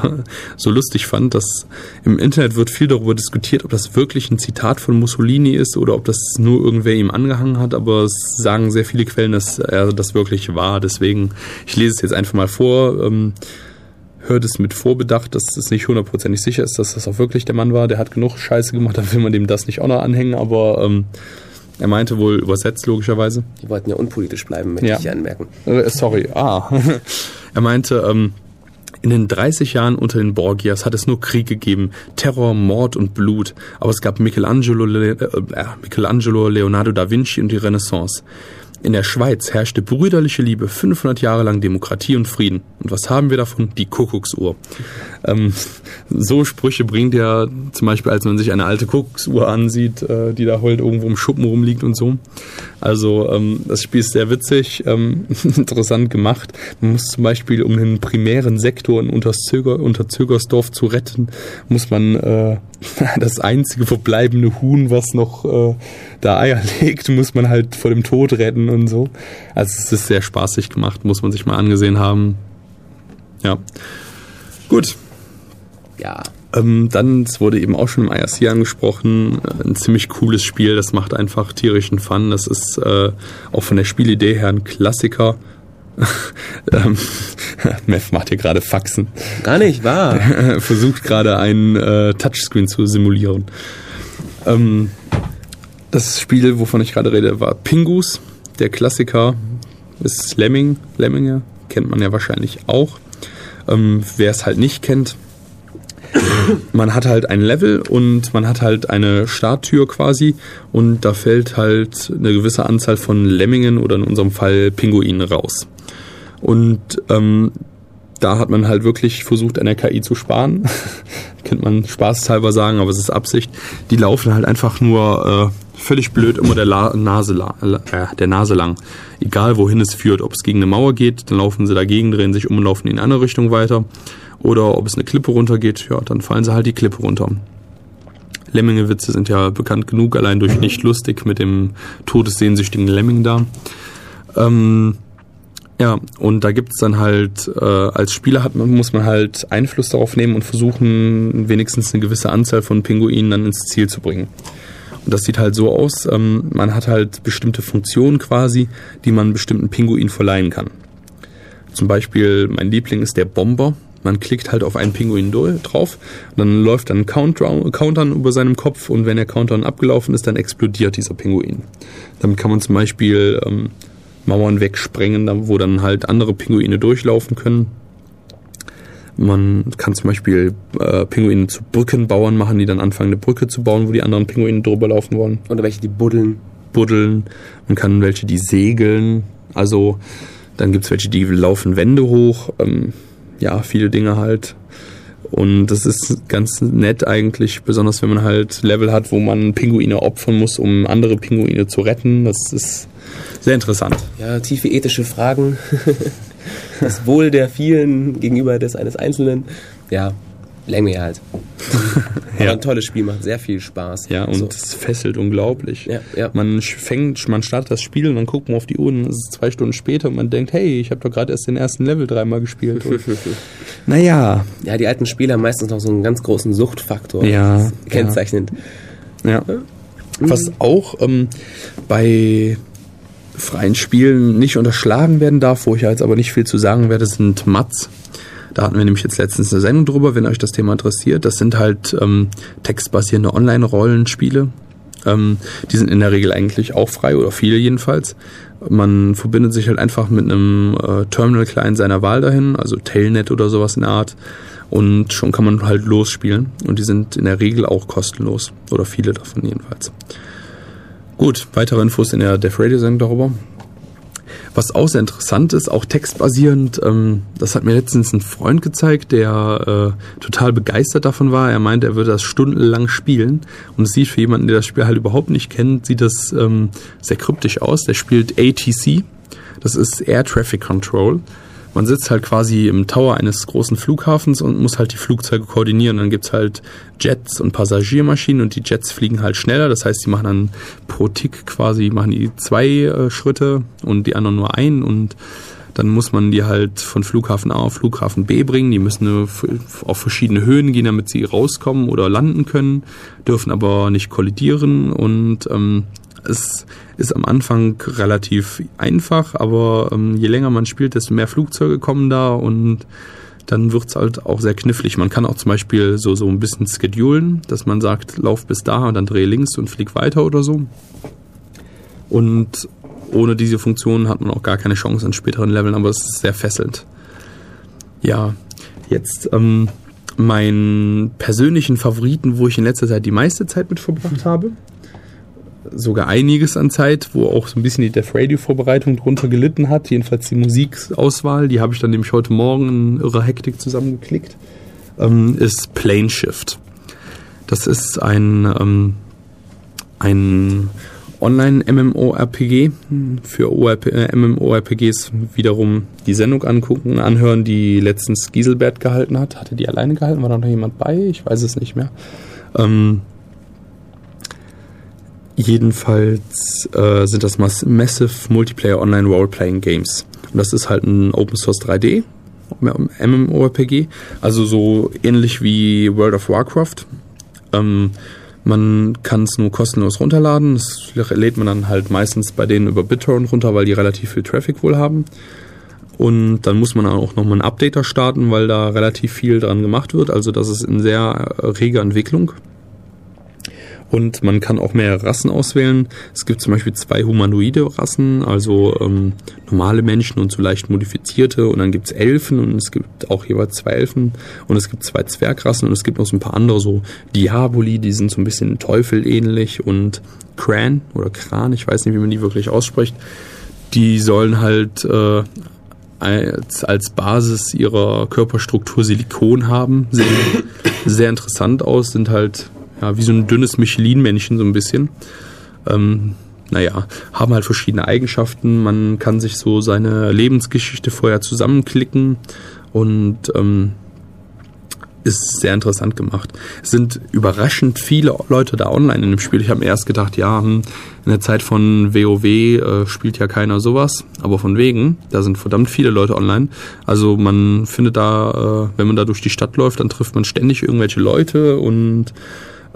so lustig fand. Dass im Internet wird viel darüber diskutiert, ob das wirklich ein Zitat von Mussolini ist oder ob das nur irgendwer ihm angehangen hat. Aber es sagen sehr viele Quellen, dass er das wirklich war. Deswegen, ich lese es jetzt einfach mal vor. Ähm, hört es mit Vorbedacht, dass es nicht hundertprozentig sicher ist, dass das auch wirklich der Mann war. Der hat genug Scheiße gemacht, dann will man dem das nicht auch noch anhängen, aber ähm, er meinte wohl übersetzt logischerweise. Die wollten ja unpolitisch bleiben, möchte Ja. ich anmerken. Äh, sorry, ah. er meinte, ähm, in den 30 Jahren unter den Borgias hat es nur Krieg gegeben, Terror, Mord und Blut. Aber es gab Michelangelo, äh, äh, Michelangelo, Leonardo da Vinci und die Renaissance. In der Schweiz herrschte brüderliche Liebe, 500 Jahre lang Demokratie und Frieden. Und was haben wir davon? Die Kuckucksuhr. Ähm, so Sprüche bringt er zum Beispiel, als man sich eine alte Kuckucksuhr ansieht, äh, die da halt irgendwo im Schuppen rumliegt und so. Also ähm, das Spiel ist sehr witzig, ähm, interessant gemacht. Man muss zum Beispiel, um den primären Sektor in Unterzöger, Unterzögersdorf zu retten, muss man äh, das einzige verbleibende Huhn, was noch äh, da Eier legt, muss man halt vor dem Tod retten und so. Also es ist sehr spaßig gemacht, muss man sich mal angesehen haben. Ja. Gut, Ja. ähm, dann, es wurde eben auch schon im IRC angesprochen, äh, ein ziemlich cooles Spiel, das macht einfach tierischen Fun. Das ist äh, auch von der Spielidee her ein Klassiker. ähm, Mev macht hier gerade Faxen. Gar nicht wahr. Versucht gerade einen äh, Touchscreen zu simulieren. Ähm, das Spiel, wovon ich gerade rede, war Pingus. Der Klassiker ist Lemming. Lemminge kennt man ja wahrscheinlich auch. Ähm, Wer es halt nicht kennt, man hat halt ein Level und man hat halt eine Starttür quasi und da fällt halt eine gewisse Anzahl von Lemmingen oder in unserem Fall Pinguinen raus. Und ähm, da hat man halt wirklich versucht, an der KI zu sparen. Könnte man spaßhalber sagen, aber es ist Absicht. Die laufen halt einfach nur äh, völlig blöd immer der La Nase, la äh, der Nase lang. Egal wohin es führt. Ob es gegen eine Mauer geht, dann laufen sie dagegen, drehen sich um und laufen in eine andere Richtung weiter. Oder ob es eine Klippe runtergeht, ja, dann fallen sie halt die Klippe runter. Lemmingewitze sind ja bekannt genug, allein durch nicht lustig mit dem todessehnsüchtigen Lemming da. Ähm, ja, und da gibt's dann halt, äh, als Spieler hat man, muss man halt Einfluss darauf nehmen und versuchen, wenigstens eine gewisse Anzahl von Pinguinen dann ins Ziel zu bringen. Und das sieht halt so aus, ähm, man hat halt bestimmte Funktionen quasi, die man bestimmten Pinguin verleihen kann. Zum Beispiel, mein Liebling ist der Bomber. Man klickt halt auf einen Pinguin drauf, dann läuft ein Countdown, über seinem Kopf und wenn der Countdown abgelaufen ist, dann explodiert dieser Pinguin. Damit kann man zum Beispiel ähm, Mauern wegsprengen, wo dann halt andere Pinguine durchlaufen können. Man kann zum Beispiel äh, Pinguine zu Brückenbauern machen, die dann anfangen, eine Brücke zu bauen, wo die anderen Pinguine drüber laufen wollen Oder welche, die buddeln. buddeln. Man kann welche, die segeln. Also dann gibt's welche, die laufen Wände hoch. Ähm, ja, viele Dinge halt. Und das ist ganz nett eigentlich, besonders wenn man halt Level hat, wo man Pinguine opfern muss, um andere Pinguine zu retten. Das ist sehr interessant. Ja, tiefe ethische Fragen. das Wohl der vielen gegenüber des eines Einzelnen. Ja, Länge halt. Aber Ja. ein tolles Spiel, macht sehr viel Spaß. Ja, und So. es fesselt unglaublich. Ja, ja. Man fängt, man startet das Spiel und dann guckt man auf die Uhr und es ist zwei Stunden später und man denkt, hey, ich habe doch gerade erst den ersten Level dreimal gespielt. Naja, Ja, die alten Spiele haben meistens noch so einen ganz großen Suchtfaktor. Ja, Kennzeichnend. Ja. Was auch ähm, bei freien Spielen nicht unterschlagen werden darf, wo ich jetzt aber nicht viel zu sagen werde, sind Mats. Da hatten wir nämlich jetzt letztens eine Sendung drüber, wenn euch das Thema interessiert. Das sind halt ähm, textbasierende Online-Rollenspiele. Ähm, die sind in der Regel eigentlich auch frei oder viele jedenfalls. Man verbindet sich halt einfach mit einem äh, Terminal-Client seiner Wahl dahin, also Tailnet oder sowas in der Art. Und schon kann man halt losspielen. Und die sind in der Regel auch kostenlos. Oder viele davon jedenfalls. Gut, weitere Infos in der Def Radio Sendung darüber. Was auch sehr interessant ist, auch textbasierend, ähm, das hat mir letztens ein Freund gezeigt, der äh, total begeistert davon war. Er meinte, er würde das stundenlang spielen. Und es sieht für jemanden, der das Spiel halt überhaupt nicht kennt, sieht das ähm, sehr kryptisch aus. Der spielt ATC, das ist Air Traffic Control. Man sitzt halt quasi im Tower eines großen Flughafens und muss halt die Flugzeuge koordinieren. Dann gibt's halt Jets und Passagiermaschinen und die Jets fliegen halt schneller. Das heißt, die machen dann pro Tick quasi, machen die zwei äh, Schritte und die anderen nur ein und dann muss man die halt von Flughafen A auf Flughafen B bringen. Die müssen auf verschiedene Höhen gehen, damit sie rauskommen oder landen können, dürfen aber nicht kollidieren und ähm, es ist am Anfang relativ einfach, aber ähm, je länger man spielt, desto mehr Flugzeuge kommen da und dann wird's halt auch sehr knifflig. Man kann auch zum Beispiel so, so ein bisschen schedulen, dass man sagt, lauf bis da und dann dreh links und flieg weiter oder so. Und ohne diese Funktion hat man auch gar keine Chance an späteren Leveln, aber es ist sehr fesselnd. Ja, jetzt ähm, meinen persönlichen Favoriten, wo ich in letzter Zeit die meiste Zeit mit verbracht habe. Sogar einiges an Zeit, wo auch so ein bisschen die Death Radio Vorbereitung drunter gelitten hat. Jedenfalls die Musikauswahl, die habe ich dann nämlich heute Morgen in irrer Hektik zusammengeklickt, ähm, ist Plane Shift. Das ist ein, ähm, ein Online-MMORPG. Für äh, MMORPGs wiederum die Sendung angucken, anhören, die letztens Giselbert gehalten hat. Hatte die alleine gehalten? War da noch jemand bei? Ich weiß es nicht mehr. Ähm, jedenfalls äh, sind das Massive Multiplayer Online Role-Playing Games. Und das ist halt ein Open Source 3D MMORPG, also so ähnlich wie World of Warcraft. Ähm, man kann es nur kostenlos runterladen. Das lädt man dann halt meistens bei denen über BitTorrent runter, weil die relativ viel Traffic wohl haben. Und dann muss man auch nochmal einen Updater starten, weil da relativ viel dran gemacht wird. Also das ist in sehr reger Entwicklung und man kann auch mehr Rassen auswählen. Es gibt zum Beispiel zwei humanoide Rassen, also ähm, normale Menschen und so leicht modifizierte. Und dann gibt's Elfen und es gibt auch jeweils zwei Elfen. Und es gibt zwei Zwergrassen und es gibt noch so ein paar andere, so Diaboli, die sind so ein bisschen Teufel ähnlich. Und Kran oder Kran, ich weiß nicht, wie man die wirklich ausspricht, die sollen halt äh, als, als Basis ihrer Körperstruktur Silikon haben, sehen sehr interessant aus, sind halt ja, wie so ein dünnes Michelin-Männchen so ein bisschen. Ähm, naja, haben halt verschiedene Eigenschaften. Man kann sich so seine Lebensgeschichte vorher zusammenklicken und ähm, ist sehr interessant gemacht. Es sind überraschend viele Leute da online in dem Spiel. Ich habe mir erst gedacht, ja, hm, in der Zeit von WoW äh, spielt ja keiner sowas, aber von wegen, da sind verdammt viele Leute online. Also man findet da, äh, wenn man da durch die Stadt läuft, dann trifft man ständig irgendwelche Leute und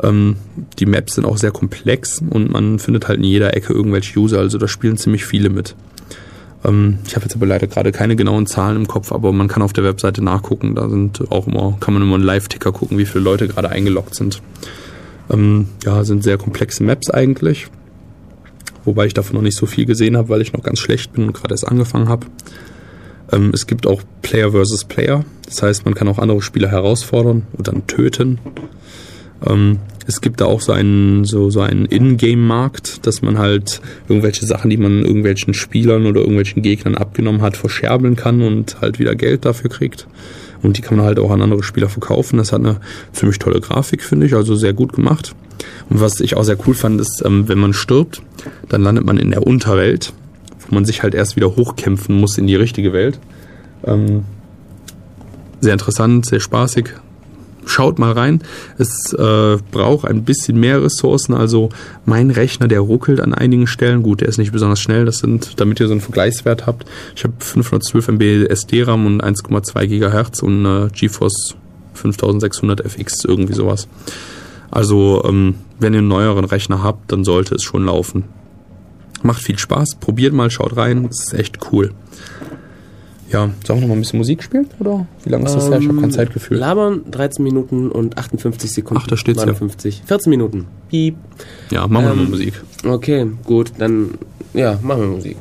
ähm, die Maps sind auch sehr komplex und man findet halt in jeder Ecke irgendwelche User, also da spielen ziemlich viele mit. Ähm, ich habe jetzt aber leider gerade keine genauen Zahlen im Kopf, aber man kann auf der Webseite nachgucken. Da sind auch immer, kann man immer einen Live-Ticker gucken, wie viele Leute gerade eingeloggt sind. Ähm, ja, sind sehr komplexe Maps eigentlich. Wobei ich davon noch nicht so viel gesehen habe, weil ich noch ganz schlecht bin und gerade erst angefangen habe. Ähm, es gibt auch Player versus Player. Das heißt, man kann auch andere Spieler herausfordern und dann töten. Ähm, es gibt da auch so einen, so, so einen In-Game-Markt, dass man halt irgendwelche Sachen, die man irgendwelchen Spielern oder irgendwelchen Gegnern abgenommen hat, verscherbeln kann und halt wieder Geld dafür kriegt. Und die kann man halt auch an andere Spieler verkaufen. Das hat eine ziemlich tolle Grafik, finde ich, also sehr gut gemacht. Und was ich auch sehr cool fand, ist, ähm, wenn man stirbt, dann landet man in der Unterwelt, wo man sich halt erst wieder hochkämpfen muss in die richtige Welt. Ähm, sehr interessant, sehr spaßig, schaut mal rein. Es äh, braucht ein bisschen mehr Ressourcen. Also mein Rechner, der ruckelt an einigen Stellen. Gut, der ist nicht besonders schnell. Das sind, damit ihr so einen Vergleichswert habt. Ich habe 512 MB SD-RAM und 1,2 GHz und äh, GeForce 5600 FX, irgendwie sowas. Also ähm, wenn ihr einen neueren Rechner habt, dann sollte es schon laufen. Macht viel Spaß. Probiert mal, schaut rein. Es ist echt cool. Ja, sollen wir noch mal ein bisschen Musik spielen? Oder wie lange ist das her? Ich habe kein Zeitgefühl. Labern 13 Minuten und 58 Sekunden. Ach, da steht's ja. 59. 14 Minuten. Piep. Ja, machen wir Ähm, mal Musik. Okay, gut, dann ja, machen wir Musik.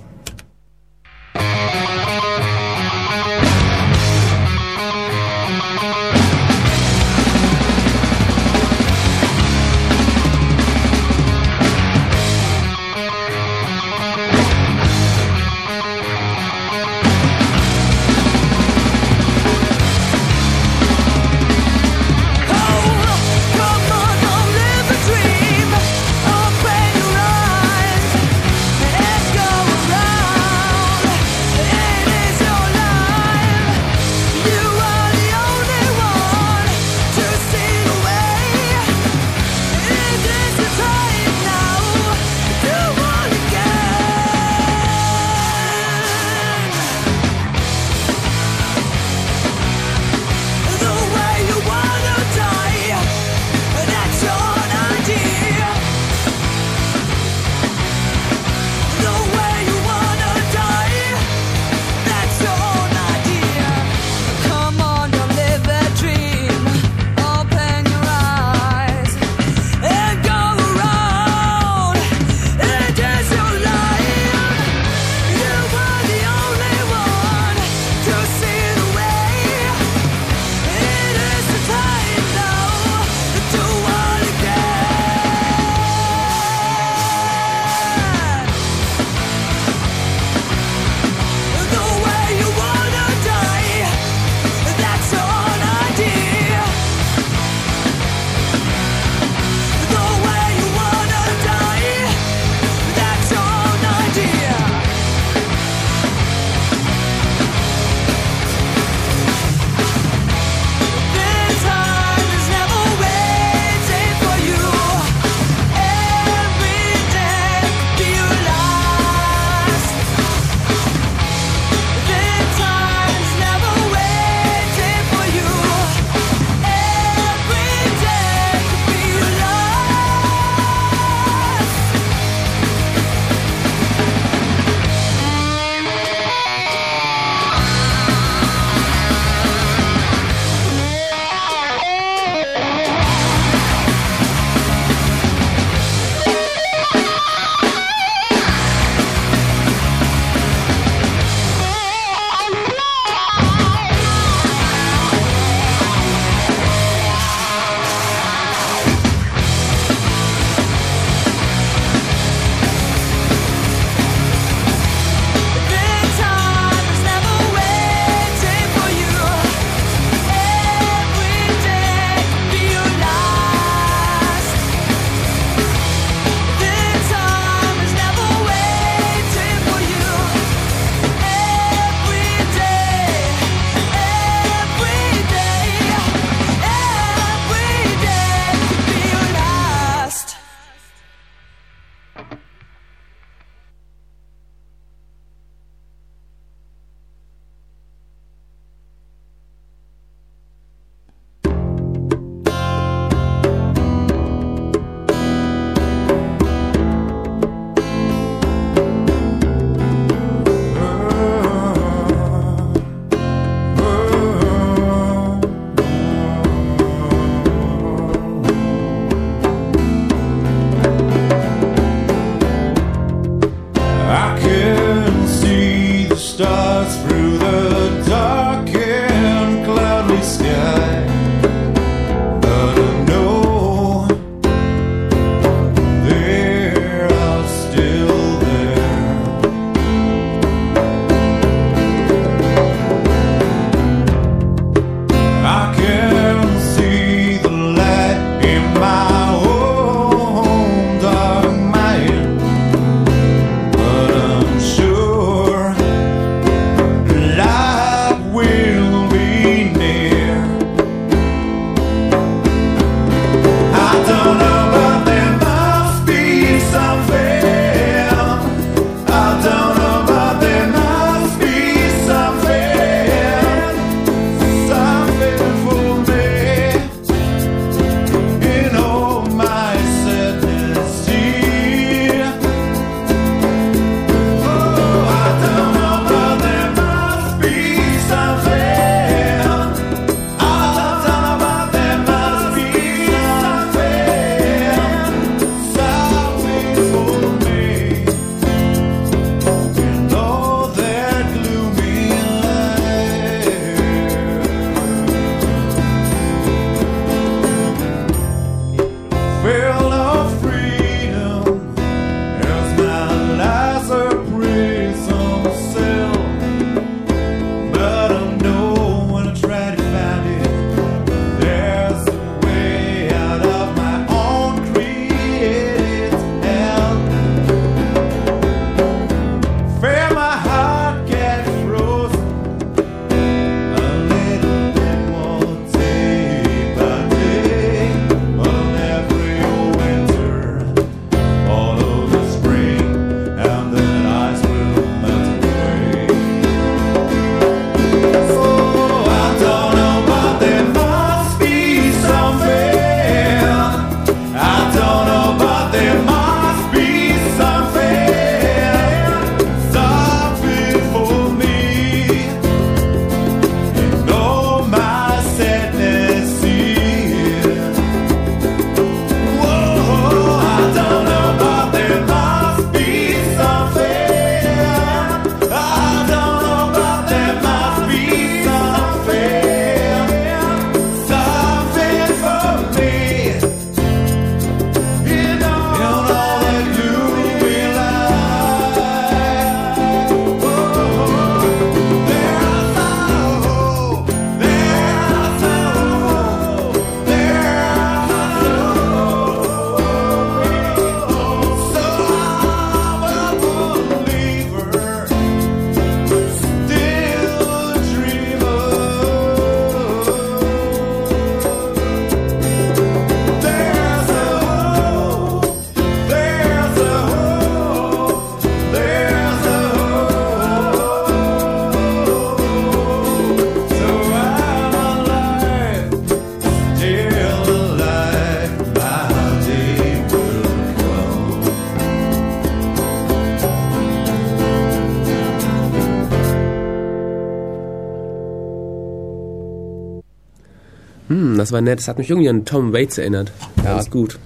War nett. Das hat mich irgendwie an Tom Waits erinnert. Ja, ist gut.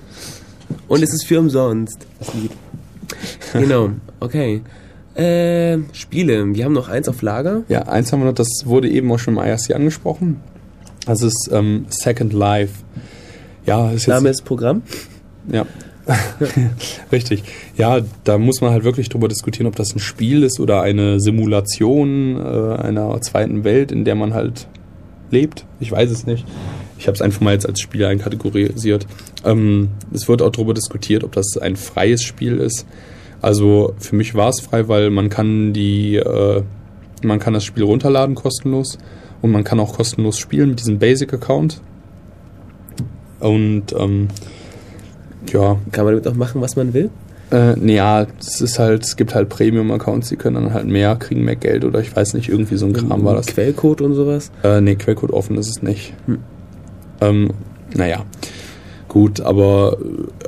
Und es ist für umsonst. Das Lied. Genau, okay. Äh, Spiele. Wir haben noch eins auf Lager. Ja, eins haben wir noch, das wurde eben auch schon im IRC angesprochen. Das ist ähm, Second Life. Ja, ist jetzt, Name ist Programm. Ja. Richtig. Ja, da muss man halt wirklich drüber diskutieren, ob das ein Spiel ist oder eine Simulation äh, einer zweiten Welt, in der man halt lebt. Ich weiß es nicht. Ich habe es einfach mal jetzt als Spiel einkategorisiert. Ähm, es wird auch darüber diskutiert, ob das ein freies Spiel ist. Also für mich war es frei, weil man kann die, äh, man kann das Spiel runterladen kostenlos und man kann auch kostenlos spielen mit diesem Basic-Account. Und ähm, ja, Kann man damit auch machen, was man will? äh, nee, ja, es ist halt, es gibt halt Premium-Accounts, die können dann halt mehr, kriegen mehr Geld oder ich weiß nicht, irgendwie so ein Kram war das. Quellcode und sowas. Äh, nee, Quellcode offen ist es nicht. Ähm, naja. Gut, aber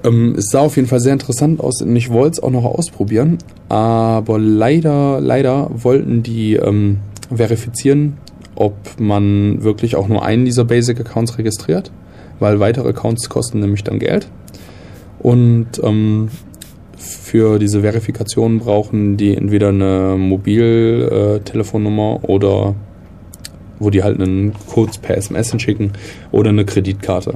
ähm, es sah auf jeden Fall sehr interessant aus und ich wollte es auch noch ausprobieren. Aber leider, leider wollten die ähm, verifizieren, ob man wirklich auch nur einen dieser Basic-Accounts registriert, weil weitere Accounts kosten nämlich dann Geld. Und ähm, für diese Verifikation brauchen die entweder eine Mobiltelefonnummer oder wo die halt einen Code per SMS hinschicken oder eine Kreditkarte.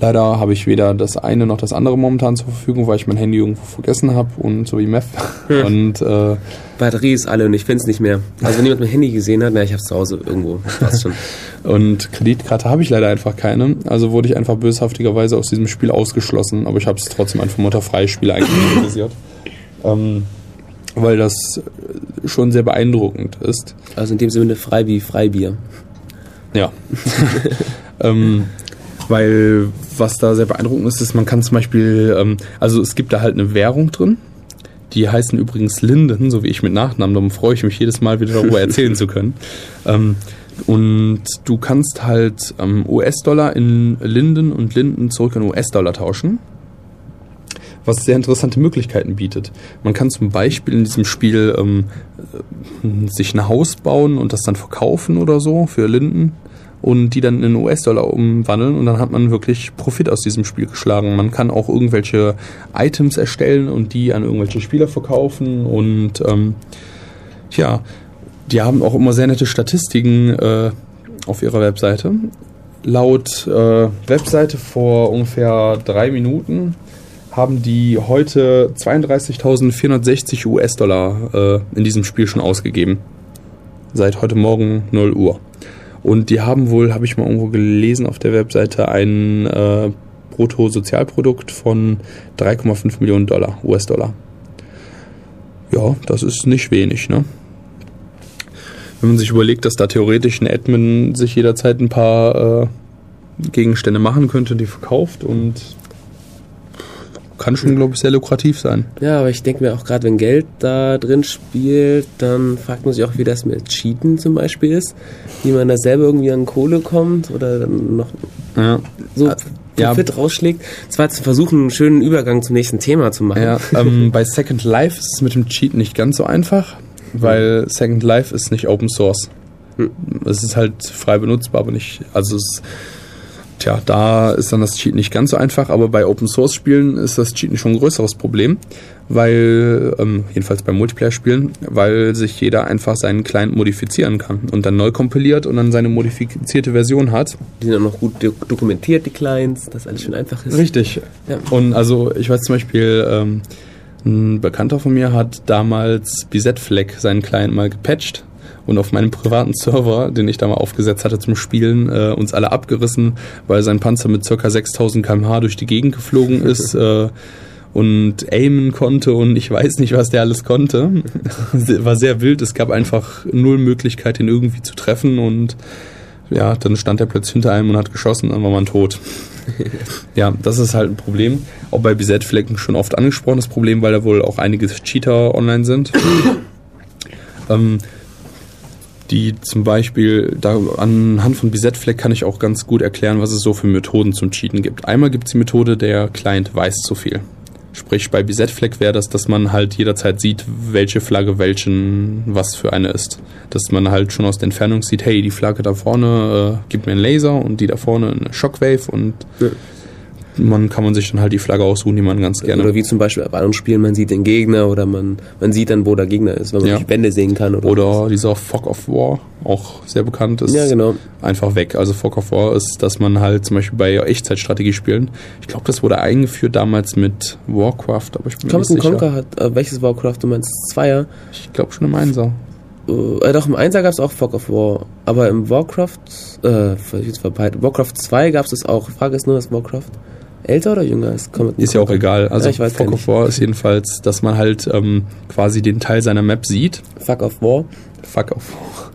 Leider habe ich weder das eine noch das andere momentan zur Verfügung, weil ich mein Handy irgendwo vergessen habe und so wie Meth. Und äh, Batterie ist alle und ich finde es nicht mehr. Also wenn jemand mein Handy gesehen hat, na, ich habe es zu Hause irgendwo. Passt schon. Und Kreditkarte habe ich leider einfach keine. Also wurde ich einfach böshaftigerweise aus diesem Spiel ausgeschlossen. Aber ich habe es trotzdem einfach unter Freispiele einkategorisiert. ähm, weil das schon sehr beeindruckend ist. Also in dem Sinne frei wie Freibier. Ja. ähm, weil was da sehr beeindruckend ist, ist, man kann zum Beispiel, ähm, also es gibt da halt eine Währung drin. Die heißen übrigens Linden, so wie ich mit Nachnamen. Darum freue ich mich jedes Mal wieder darüber erzählen zu können. Ähm, und du kannst halt ähm, US-Dollar in Linden und Linden zurück in US-Dollar tauschen. Was sehr interessante Möglichkeiten bietet. Man kann zum Beispiel in diesem Spiel ähm, äh, sich ein Haus bauen und das dann verkaufen oder so für Linden und die dann in US-Dollar umwandeln und dann hat man wirklich Profit aus diesem Spiel geschlagen. Man kann auch irgendwelche Items erstellen und die an irgendwelche Spieler verkaufen und ähm, ja, die haben auch immer sehr nette Statistiken äh, auf ihrer Webseite. Laut äh, Webseite vor ungefähr drei Minuten haben die heute 32.460 US-Dollar äh, in diesem Spiel schon ausgegeben. Seit heute Morgen 0 Uhr. Und die haben wohl, habe ich mal irgendwo gelesen auf der Webseite, ein äh, Bruttosozialprodukt von 3,5 Millionen Dollar, US-Dollar. Ja, das ist nicht wenig, ne? Wenn man sich überlegt, dass da theoretisch ein Admin sich jederzeit ein paar äh, Gegenstände machen könnte, die verkauft und kann schon, glaube ich, sehr lukrativ sein. Ja, aber ich denke mir auch gerade, wenn Geld da drin spielt, dann fragt man sich auch, wie das mit Cheaten zum Beispiel ist. Wie man da selber irgendwie an Kohle kommt oder dann noch Ja. so ja. Profit rausschlägt. Das war jetzt ein Versuch, einen schönen Übergang zum nächsten Thema zu machen. Ja, ähm, bei Second Life ist es mit dem Cheat nicht ganz so einfach, weil Second Life ist nicht Open Source. Es ist halt frei benutzbar, aber nicht, also es, tja, da ist dann das Cheat nicht ganz so einfach, aber bei Open Source Spielen ist das Cheaten schon ein größeres Problem, weil, ähm, jedenfalls bei Multiplayer-Spielen, weil sich jeder einfach seinen Client modifizieren kann und dann neu kompiliert und dann seine modifizierte Version hat. Die sind auch noch gut do- dokumentiert, die Clients, dass alles schön einfach ist. Richtig. Ja. Und also ich weiß zum Beispiel, ähm, ein Bekannter von mir hat damals BZ-Flag seinen Client mal gepatcht und auf meinem privaten Server, den ich da mal aufgesetzt hatte zum Spielen, äh, uns alle abgerissen, weil sein Panzer mit ca. 6000 km/h durch die Gegend geflogen ist. äh, und aimen konnte und ich weiß nicht, was der alles konnte. War sehr wild. Es gab einfach null Möglichkeit, ihn irgendwie zu treffen und ja, dann stand er plötzlich hinter einem und hat geschossen, dann war man tot. ja, das ist halt ein Problem. Auch bei BZ-Flecken schon oft angesprochen, das Problem, weil da wohl auch einige Cheater online sind. ähm, die zum Beispiel, da anhand von BZ-Fleck kann ich auch ganz gut erklären, was es so für Methoden zum Cheaten gibt. Einmal gibt es die Methode, der Client weiß zu viel. Sprich, bei BZ-Flag wäre das, dass man halt jederzeit sieht, welche Flagge welchen was für eine ist. Dass man halt schon aus der Entfernung sieht, hey, die Flagge da vorne äh, gibt mir einen Laser und die da vorne eine Shockwave und Ja. Man kann man sich dann halt die Flagge aussuchen, die man ganz gerne Oder wie zum Beispiel bei anderen Spielen, man sieht den Gegner oder man, man sieht dann, wo der Gegner ist, wenn man Ja. die Wände sehen kann. Oder, Oder dieser Fog of War, auch sehr bekannt ist. Ja, genau. Einfach weg. Also Fog of War ist, dass man halt zum Beispiel bei Echtzeitstrategie spielen. Ich glaube, das wurde eingeführt damals mit Warcraft, aber ich bin mir Command nicht sicher. Conquer hat, äh, welches Warcraft du meinst? Zweier? Ich glaube schon im Einser. Äh, doch, im Einser gab es auch Fog of War. Aber im Warcraft, äh, Warcraft 2 gab es das auch. Frage ist nur, ist Warcraft älter oder jünger als Command Ist ja auch egal. Also Ja, ich weiß gar of. War ist jedenfalls, dass man halt ähm, quasi den Teil seiner Map sieht. Fuck of War. Fuck of War.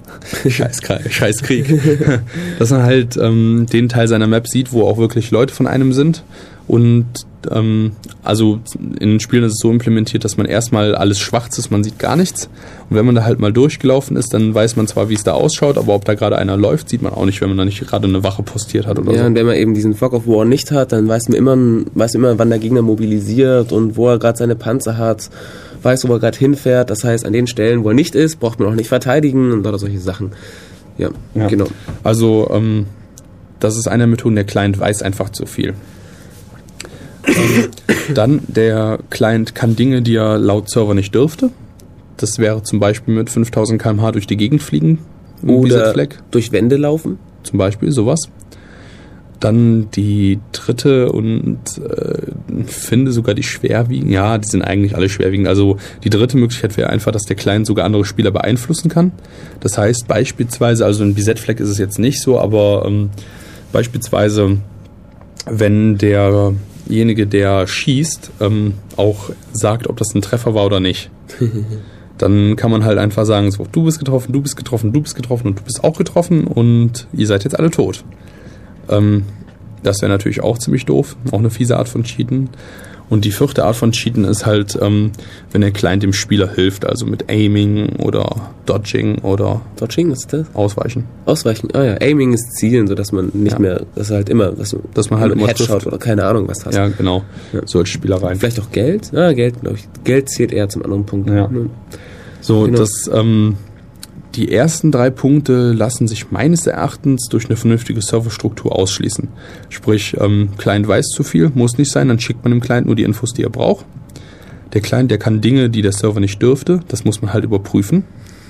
Scheiß, Kra- Scheiß Krieg. dass man halt ähm, den Teil seiner Map sieht, wo auch wirklich Leute von einem sind. Und ähm, also in den Spielen ist es so implementiert, dass man erstmal alles schwarz ist, man sieht gar nichts. Und wenn man da halt mal durchgelaufen ist, dann weiß man zwar, wie es da ausschaut, aber ob da gerade einer läuft, sieht man auch nicht, wenn man da nicht gerade eine Wache postiert hat oder Ja, so. und wenn man eben diesen Fog of War nicht hat, dann weiß man immer, weiß immer wann der Gegner mobilisiert und wo er gerade seine Panzer hat, weiß, wo er gerade hinfährt. Das heißt, an den Stellen, wo er nicht ist, braucht man auch nicht verteidigen und oder solche Sachen. Ja, Ja. genau. Also, ähm, das ist eine Methode, der Client weiß einfach zu viel. Ähm, dann, der Client kann Dinge, die er laut Server nicht dürfte. Das wäre zum Beispiel mit 5000 km/h durch die Gegend fliegen. Oder durch Wände laufen. Zum Beispiel, sowas. Dann die dritte und äh, finde sogar die schwerwiegend. Ja, die sind eigentlich alle schwerwiegend. Also die dritte Möglichkeit wäre einfach, dass der Client sogar andere Spieler beeinflussen kann. Das heißt beispielsweise, also in BZ-Flag ist es jetzt nicht so, aber ähm, beispielsweise, wenn derjenige, der schießt, ähm, auch sagt, ob das ein Treffer war oder nicht. Dann kann man halt einfach sagen, so, du bist getroffen, du bist getroffen, du bist getroffen und du bist auch getroffen und ihr seid jetzt alle tot. Ähm, das wäre natürlich auch ziemlich doof, auch eine fiese Art von Cheaten. Und die vierte Art von Cheaten ist halt, ähm, wenn der Client dem Spieler hilft, also mit Aiming oder Dodging oder Dodging ist das? Ausweichen. Ausweichen. Ah ja, Aiming ist Zielen, so dass man nicht Ja. mehr, dass halt immer, dass, Dass man halt immer Headshot oder keine Ahnung was hast. Ja, genau. Ja. Solche Spielereien. Vielleicht auch Geld? Ah, Geld, glaube ich. Geld zählt eher zum anderen Punkt. Ja. Hm. So, Genau. das, ähm, die ersten drei Punkte lassen sich meines Erachtens durch eine vernünftige Serverstruktur ausschließen. Sprich, ähm, Client weiß zu viel, muss nicht sein, dann schickt man dem Client nur die Infos, die er braucht. Der Client, der kann Dinge, die der Server nicht dürfte, das muss man halt überprüfen.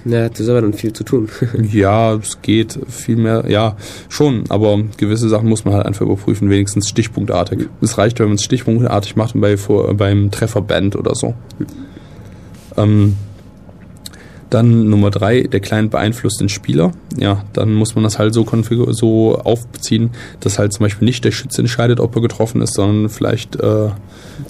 Ja, das ist aber dann viel zu tun. Ja, es geht viel mehr, ja, schon, aber gewisse Sachen muss man halt einfach überprüfen, wenigstens stichpunktartig. Es reicht, wenn man es stichpunktartig macht und bei, vor, beim Treffer bandt oder so. Ähm, dann Nummer drei, der Client beeinflusst den Spieler. Ja, dann muss man das halt so so aufziehen, dass halt zum Beispiel nicht der Schütze entscheidet, ob er getroffen ist, sondern vielleicht, äh,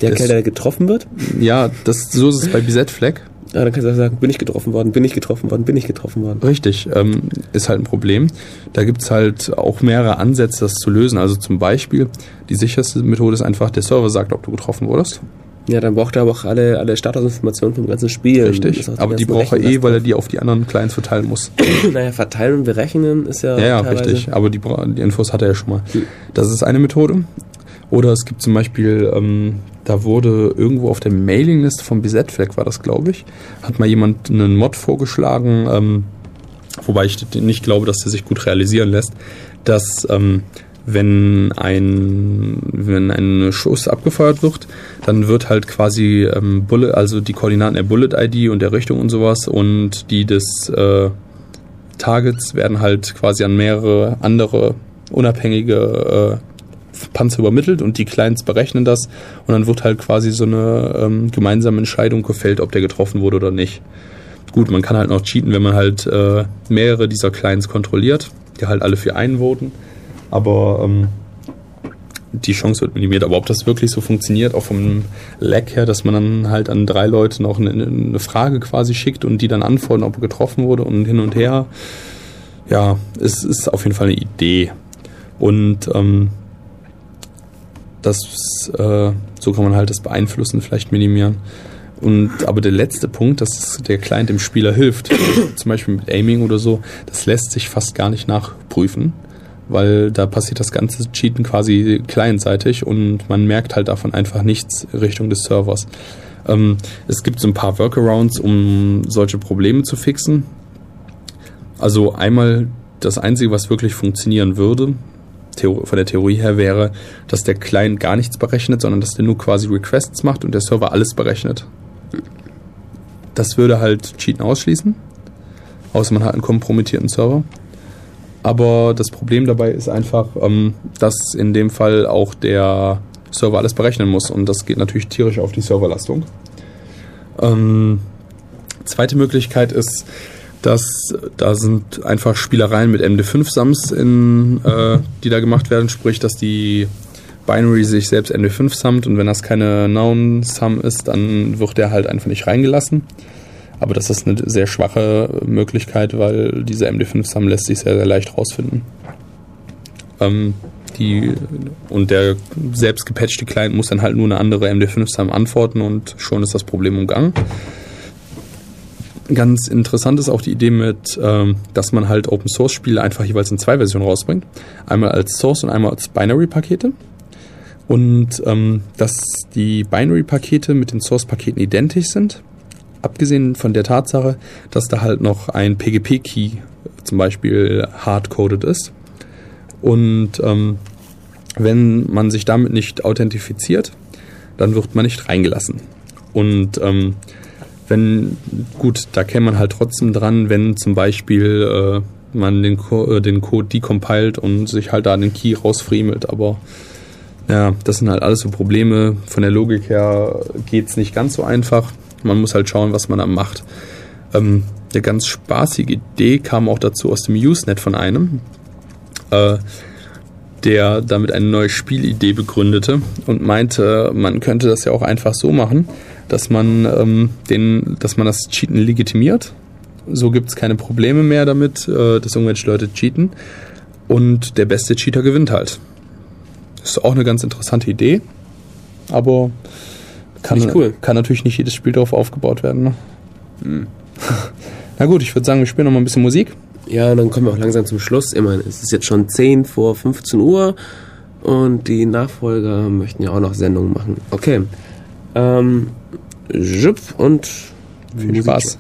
Der Das- Kerl, der getroffen wird, ja, das, so ist es bei BZ-Flag. ah, dann kannst du sagen, bin ich getroffen worden, bin ich getroffen worden, bin ich getroffen worden. Richtig, ähm, ist halt ein Problem. Da gibt's halt auch mehrere Ansätze, das zu lösen. Also zum Beispiel, die sicherste Methode ist einfach, der Server sagt, ob du getroffen wurdest. Ja, dann braucht er aber auch alle, alle Statusinformationen vom ganzen Spiel. Richtig. Aber die braucht er eh, weil er die auf die anderen Clients verteilen muss. Naja, verteilen und berechnen ist ja, Ja, ja, richtig. Aber die, die Infos hat er ja schon mal. Das ist eine Methode. Oder es gibt zum Beispiel, ähm, da wurde irgendwo auf der Mailingliste vom BZ-Flag, war das, glaube ich, hat mal jemand einen Mod vorgeschlagen, ähm, wobei ich nicht glaube, dass der sich gut realisieren lässt, dass ähm, wenn ein wenn ein Schuss abgefeuert wird, dann wird halt quasi ähm, Bullet, also die Koordinaten der Bullet-ID und der Richtung und sowas und die des äh, Targets werden halt quasi an mehrere andere unabhängige äh, Panzer übermittelt und die Clients berechnen das und dann wird halt quasi so eine ähm, gemeinsame Entscheidung gefällt, ob der getroffen wurde oder nicht. Gut, man kann halt noch cheaten, wenn man halt äh, mehrere dieser Clients kontrolliert, die halt alle für einen voten, aber ähm, die Chance wird minimiert. Aber ob das wirklich so funktioniert, auch vom Lag her, dass man dann halt an drei Leute noch eine, eine Frage quasi schickt und die dann antworten, ob getroffen wurde und hin und her, ja, es ist auf jeden Fall eine Idee. Und ähm, das, äh, so kann man halt das Beeinflussen vielleicht minimieren. Und aber der letzte Punkt, dass der Client dem Spieler hilft, zum Beispiel mit Aiming oder so, das lässt sich fast gar nicht nachprüfen, weil da passiert das ganze Cheaten quasi clientseitig und man merkt halt davon einfach nichts Richtung des Servers. Ähm, es gibt so ein paar Workarounds, um solche Probleme zu fixen. Also einmal das Einzige, was wirklich funktionieren würde, von der Theorie her wäre, dass der Client gar nichts berechnet, sondern dass der nur quasi Requests macht und der Server alles berechnet. Das würde halt Cheaten ausschließen, außer man hat einen kompromittierten Server. Aber das Problem dabei ist einfach, ähm, dass in dem Fall auch der Server alles berechnen muss und das geht natürlich tierisch auf die Serverlastung. Ähm, zweite Möglichkeit ist, dass da sind einfach Spielereien mit MD5-Sums, äh, die da gemacht werden, sprich, dass die Binary sich selbst MD5 summt und wenn das keine Noun-Sum ist, dann wird der halt einfach nicht reingelassen. Aber das ist eine sehr schwache Möglichkeit, weil diese MD5-Sum lässt sich sehr, sehr leicht rausfinden. Ähm, die, und der selbst gepatchte Client muss dann halt nur eine andere MD5-Sum antworten und schon ist das Problem umgangen. Ganz interessant ist auch die Idee mit, ähm, dass man halt Open Source Spiele einfach jeweils in zwei Versionen rausbringt. Einmal als Source und einmal als Binary-Pakete. Und ähm, dass die Binary-Pakete mit den Source-Paketen identisch sind abgesehen von der Tatsache, dass da halt noch ein PGP-Key zum Beispiel hardcoded ist. Und ähm, wenn man sich damit nicht authentifiziert, dann wird man nicht reingelassen. Und ähm, wenn, gut, da käme man halt trotzdem dran, wenn zum Beispiel äh, man den, Co äh, den Code decompiled und sich halt da den Key rausfriemelt, aber ja, das sind halt alles so Probleme. Von der Logik her geht's nicht ganz so einfach. Man muss halt schauen, was man da macht. Ähm, eine ganz spaßige Idee kam auch dazu aus dem Usenet von einem, äh, der damit eine neue Spielidee begründete und meinte, man könnte das ja auch einfach so machen, dass man, ähm, den, dass man das Cheaten legitimiert. So gibt es keine Probleme mehr damit, äh, dass irgendwelche Leute cheaten. Und der beste Cheater gewinnt halt. Ist auch eine ganz interessante Idee. Aber kann, cool. kann natürlich nicht jedes Spiel darauf aufgebaut werden. Ne? Hm. Na gut, ich würde sagen, wir spielen noch mal ein bisschen Musik. Ja, dann kommen wir auch langsam zum Schluss. Immerhin, es ist jetzt schon 10 vor 15 Uhr und die Nachfolger möchten ja auch noch Sendungen machen. Okay. Ähm, Jupp und viel Musik. Spaß.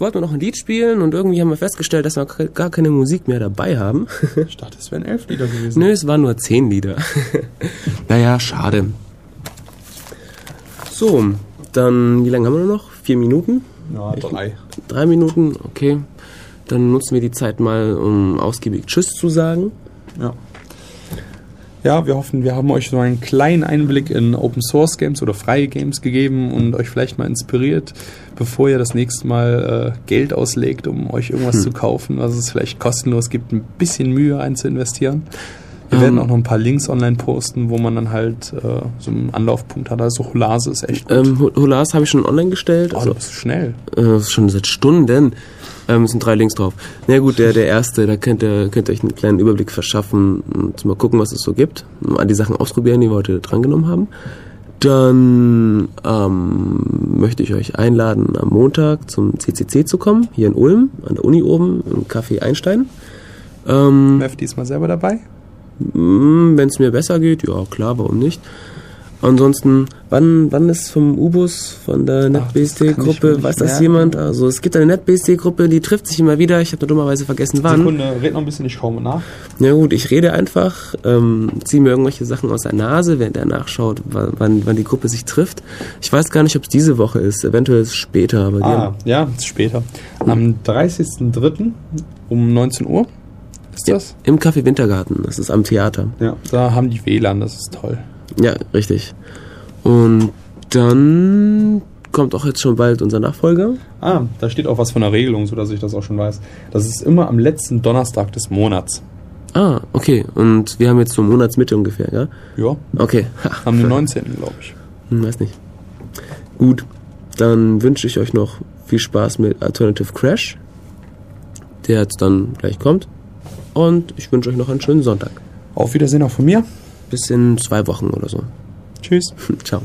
Jetzt wollten wir noch ein Lied spielen und irgendwie haben wir festgestellt, dass wir gar keine Musik mehr dabei haben. Ich dachte, es wären elf Lieder gewesen. Nö, es waren nur zehn Lieder. naja, schade. So, dann, wie lange haben wir noch? Vier Minuten? Ja, drei. Drei Minuten, okay. Dann nutzen wir die Zeit mal, um ausgiebig Tschüss zu sagen. Ja. Ja, wir hoffen, wir haben euch so einen kleinen Einblick in Open Source Games oder freie Games gegeben und euch vielleicht mal inspiriert, bevor ihr das nächste Mal äh, Geld auslegt, um euch irgendwas Hm. zu kaufen, was es vielleicht kostenlos gibt, ein bisschen Mühe ein zu investieren. Wir Ähm. werden auch noch ein paar Links online posten, wo man dann halt äh, so einen Anlaufpunkt hat. Also Holase ist echt gut. Ähm, Hulas habe ich schon online gestellt. oh, Also, du bist schnell. äh, das ist schon seit Stunden. Ähm, es sind drei Links drauf. Na gut, der, der erste, da könnt ihr, könnt ihr euch einen kleinen Überblick verschaffen und mal gucken, was es so gibt. Mal die Sachen ausprobieren, die wir heute drangenommen haben. Dann ähm, möchte ich euch einladen, am Montag zum CCC zu kommen, hier in Ulm, an der Uni oben, im Café Einstein. Ähm, Mev diesmal selber dabei? Wenn es mir besser geht, ja klar, warum nicht? Ansonsten, wann, wann ist vom U-Bus, von der NetBSD-Gruppe, weiß das jemand? Also es gibt eine NetBSD-Gruppe, die trifft sich immer wieder. Ich habe nur dummerweise vergessen, wann. Sekunde, red noch ein bisschen, ich schaue mal nach. Ja gut, ich rede einfach, ähm, ziehe mir irgendwelche Sachen aus der Nase, während er nachschaut, wann, wann, die Gruppe sich trifft. Ich weiß gar nicht, ob es diese Woche ist, eventuell ist es später, aber Ah, ja, ist später. Am 30.03. um 19 Uhr ist das? im Café Wintergarten, das ist am Theater. Ja. Da haben die WLAN, das ist toll. Ja, richtig. Und dann kommt auch jetzt schon bald unser Nachfolger. Ah, da steht auch was von der Regelung, so dass ich das auch schon weiß. Das ist immer am letzten Donnerstag des Monats. Ah, okay. Und wir haben jetzt so Monatsmitte ungefähr, ja? Ja, Okay. Ha, am den 19. glaube ich. hm, weiß nicht. Gut. Dann wünsche ich euch noch viel Spaß mit Alternative Crash, der jetzt dann gleich kommt. Und ich wünsche euch noch einen schönen Sonntag. Auf Wiedersehen auch von mir. Bis in zwei Wochen oder so. Tschüss. Ciao.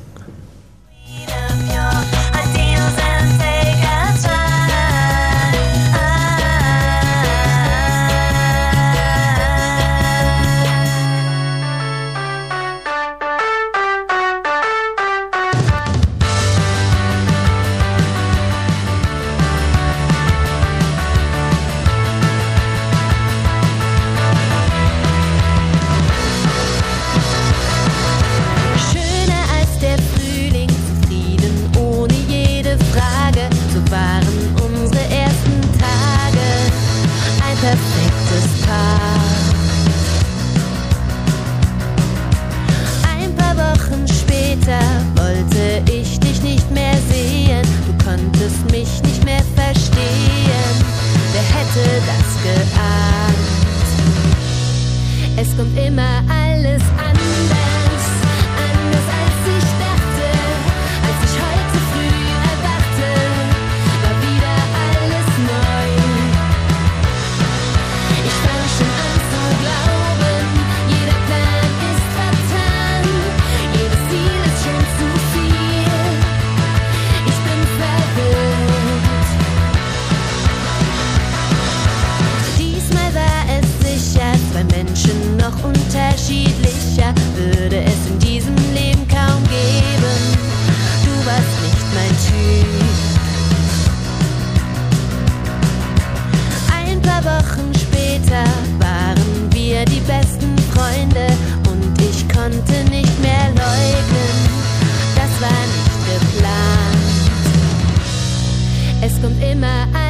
Konnte nicht mehr leugnen, das war nicht geplant. Es kommt immer alles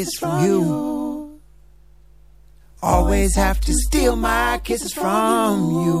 kisses from you. Always have to steal my kisses from you.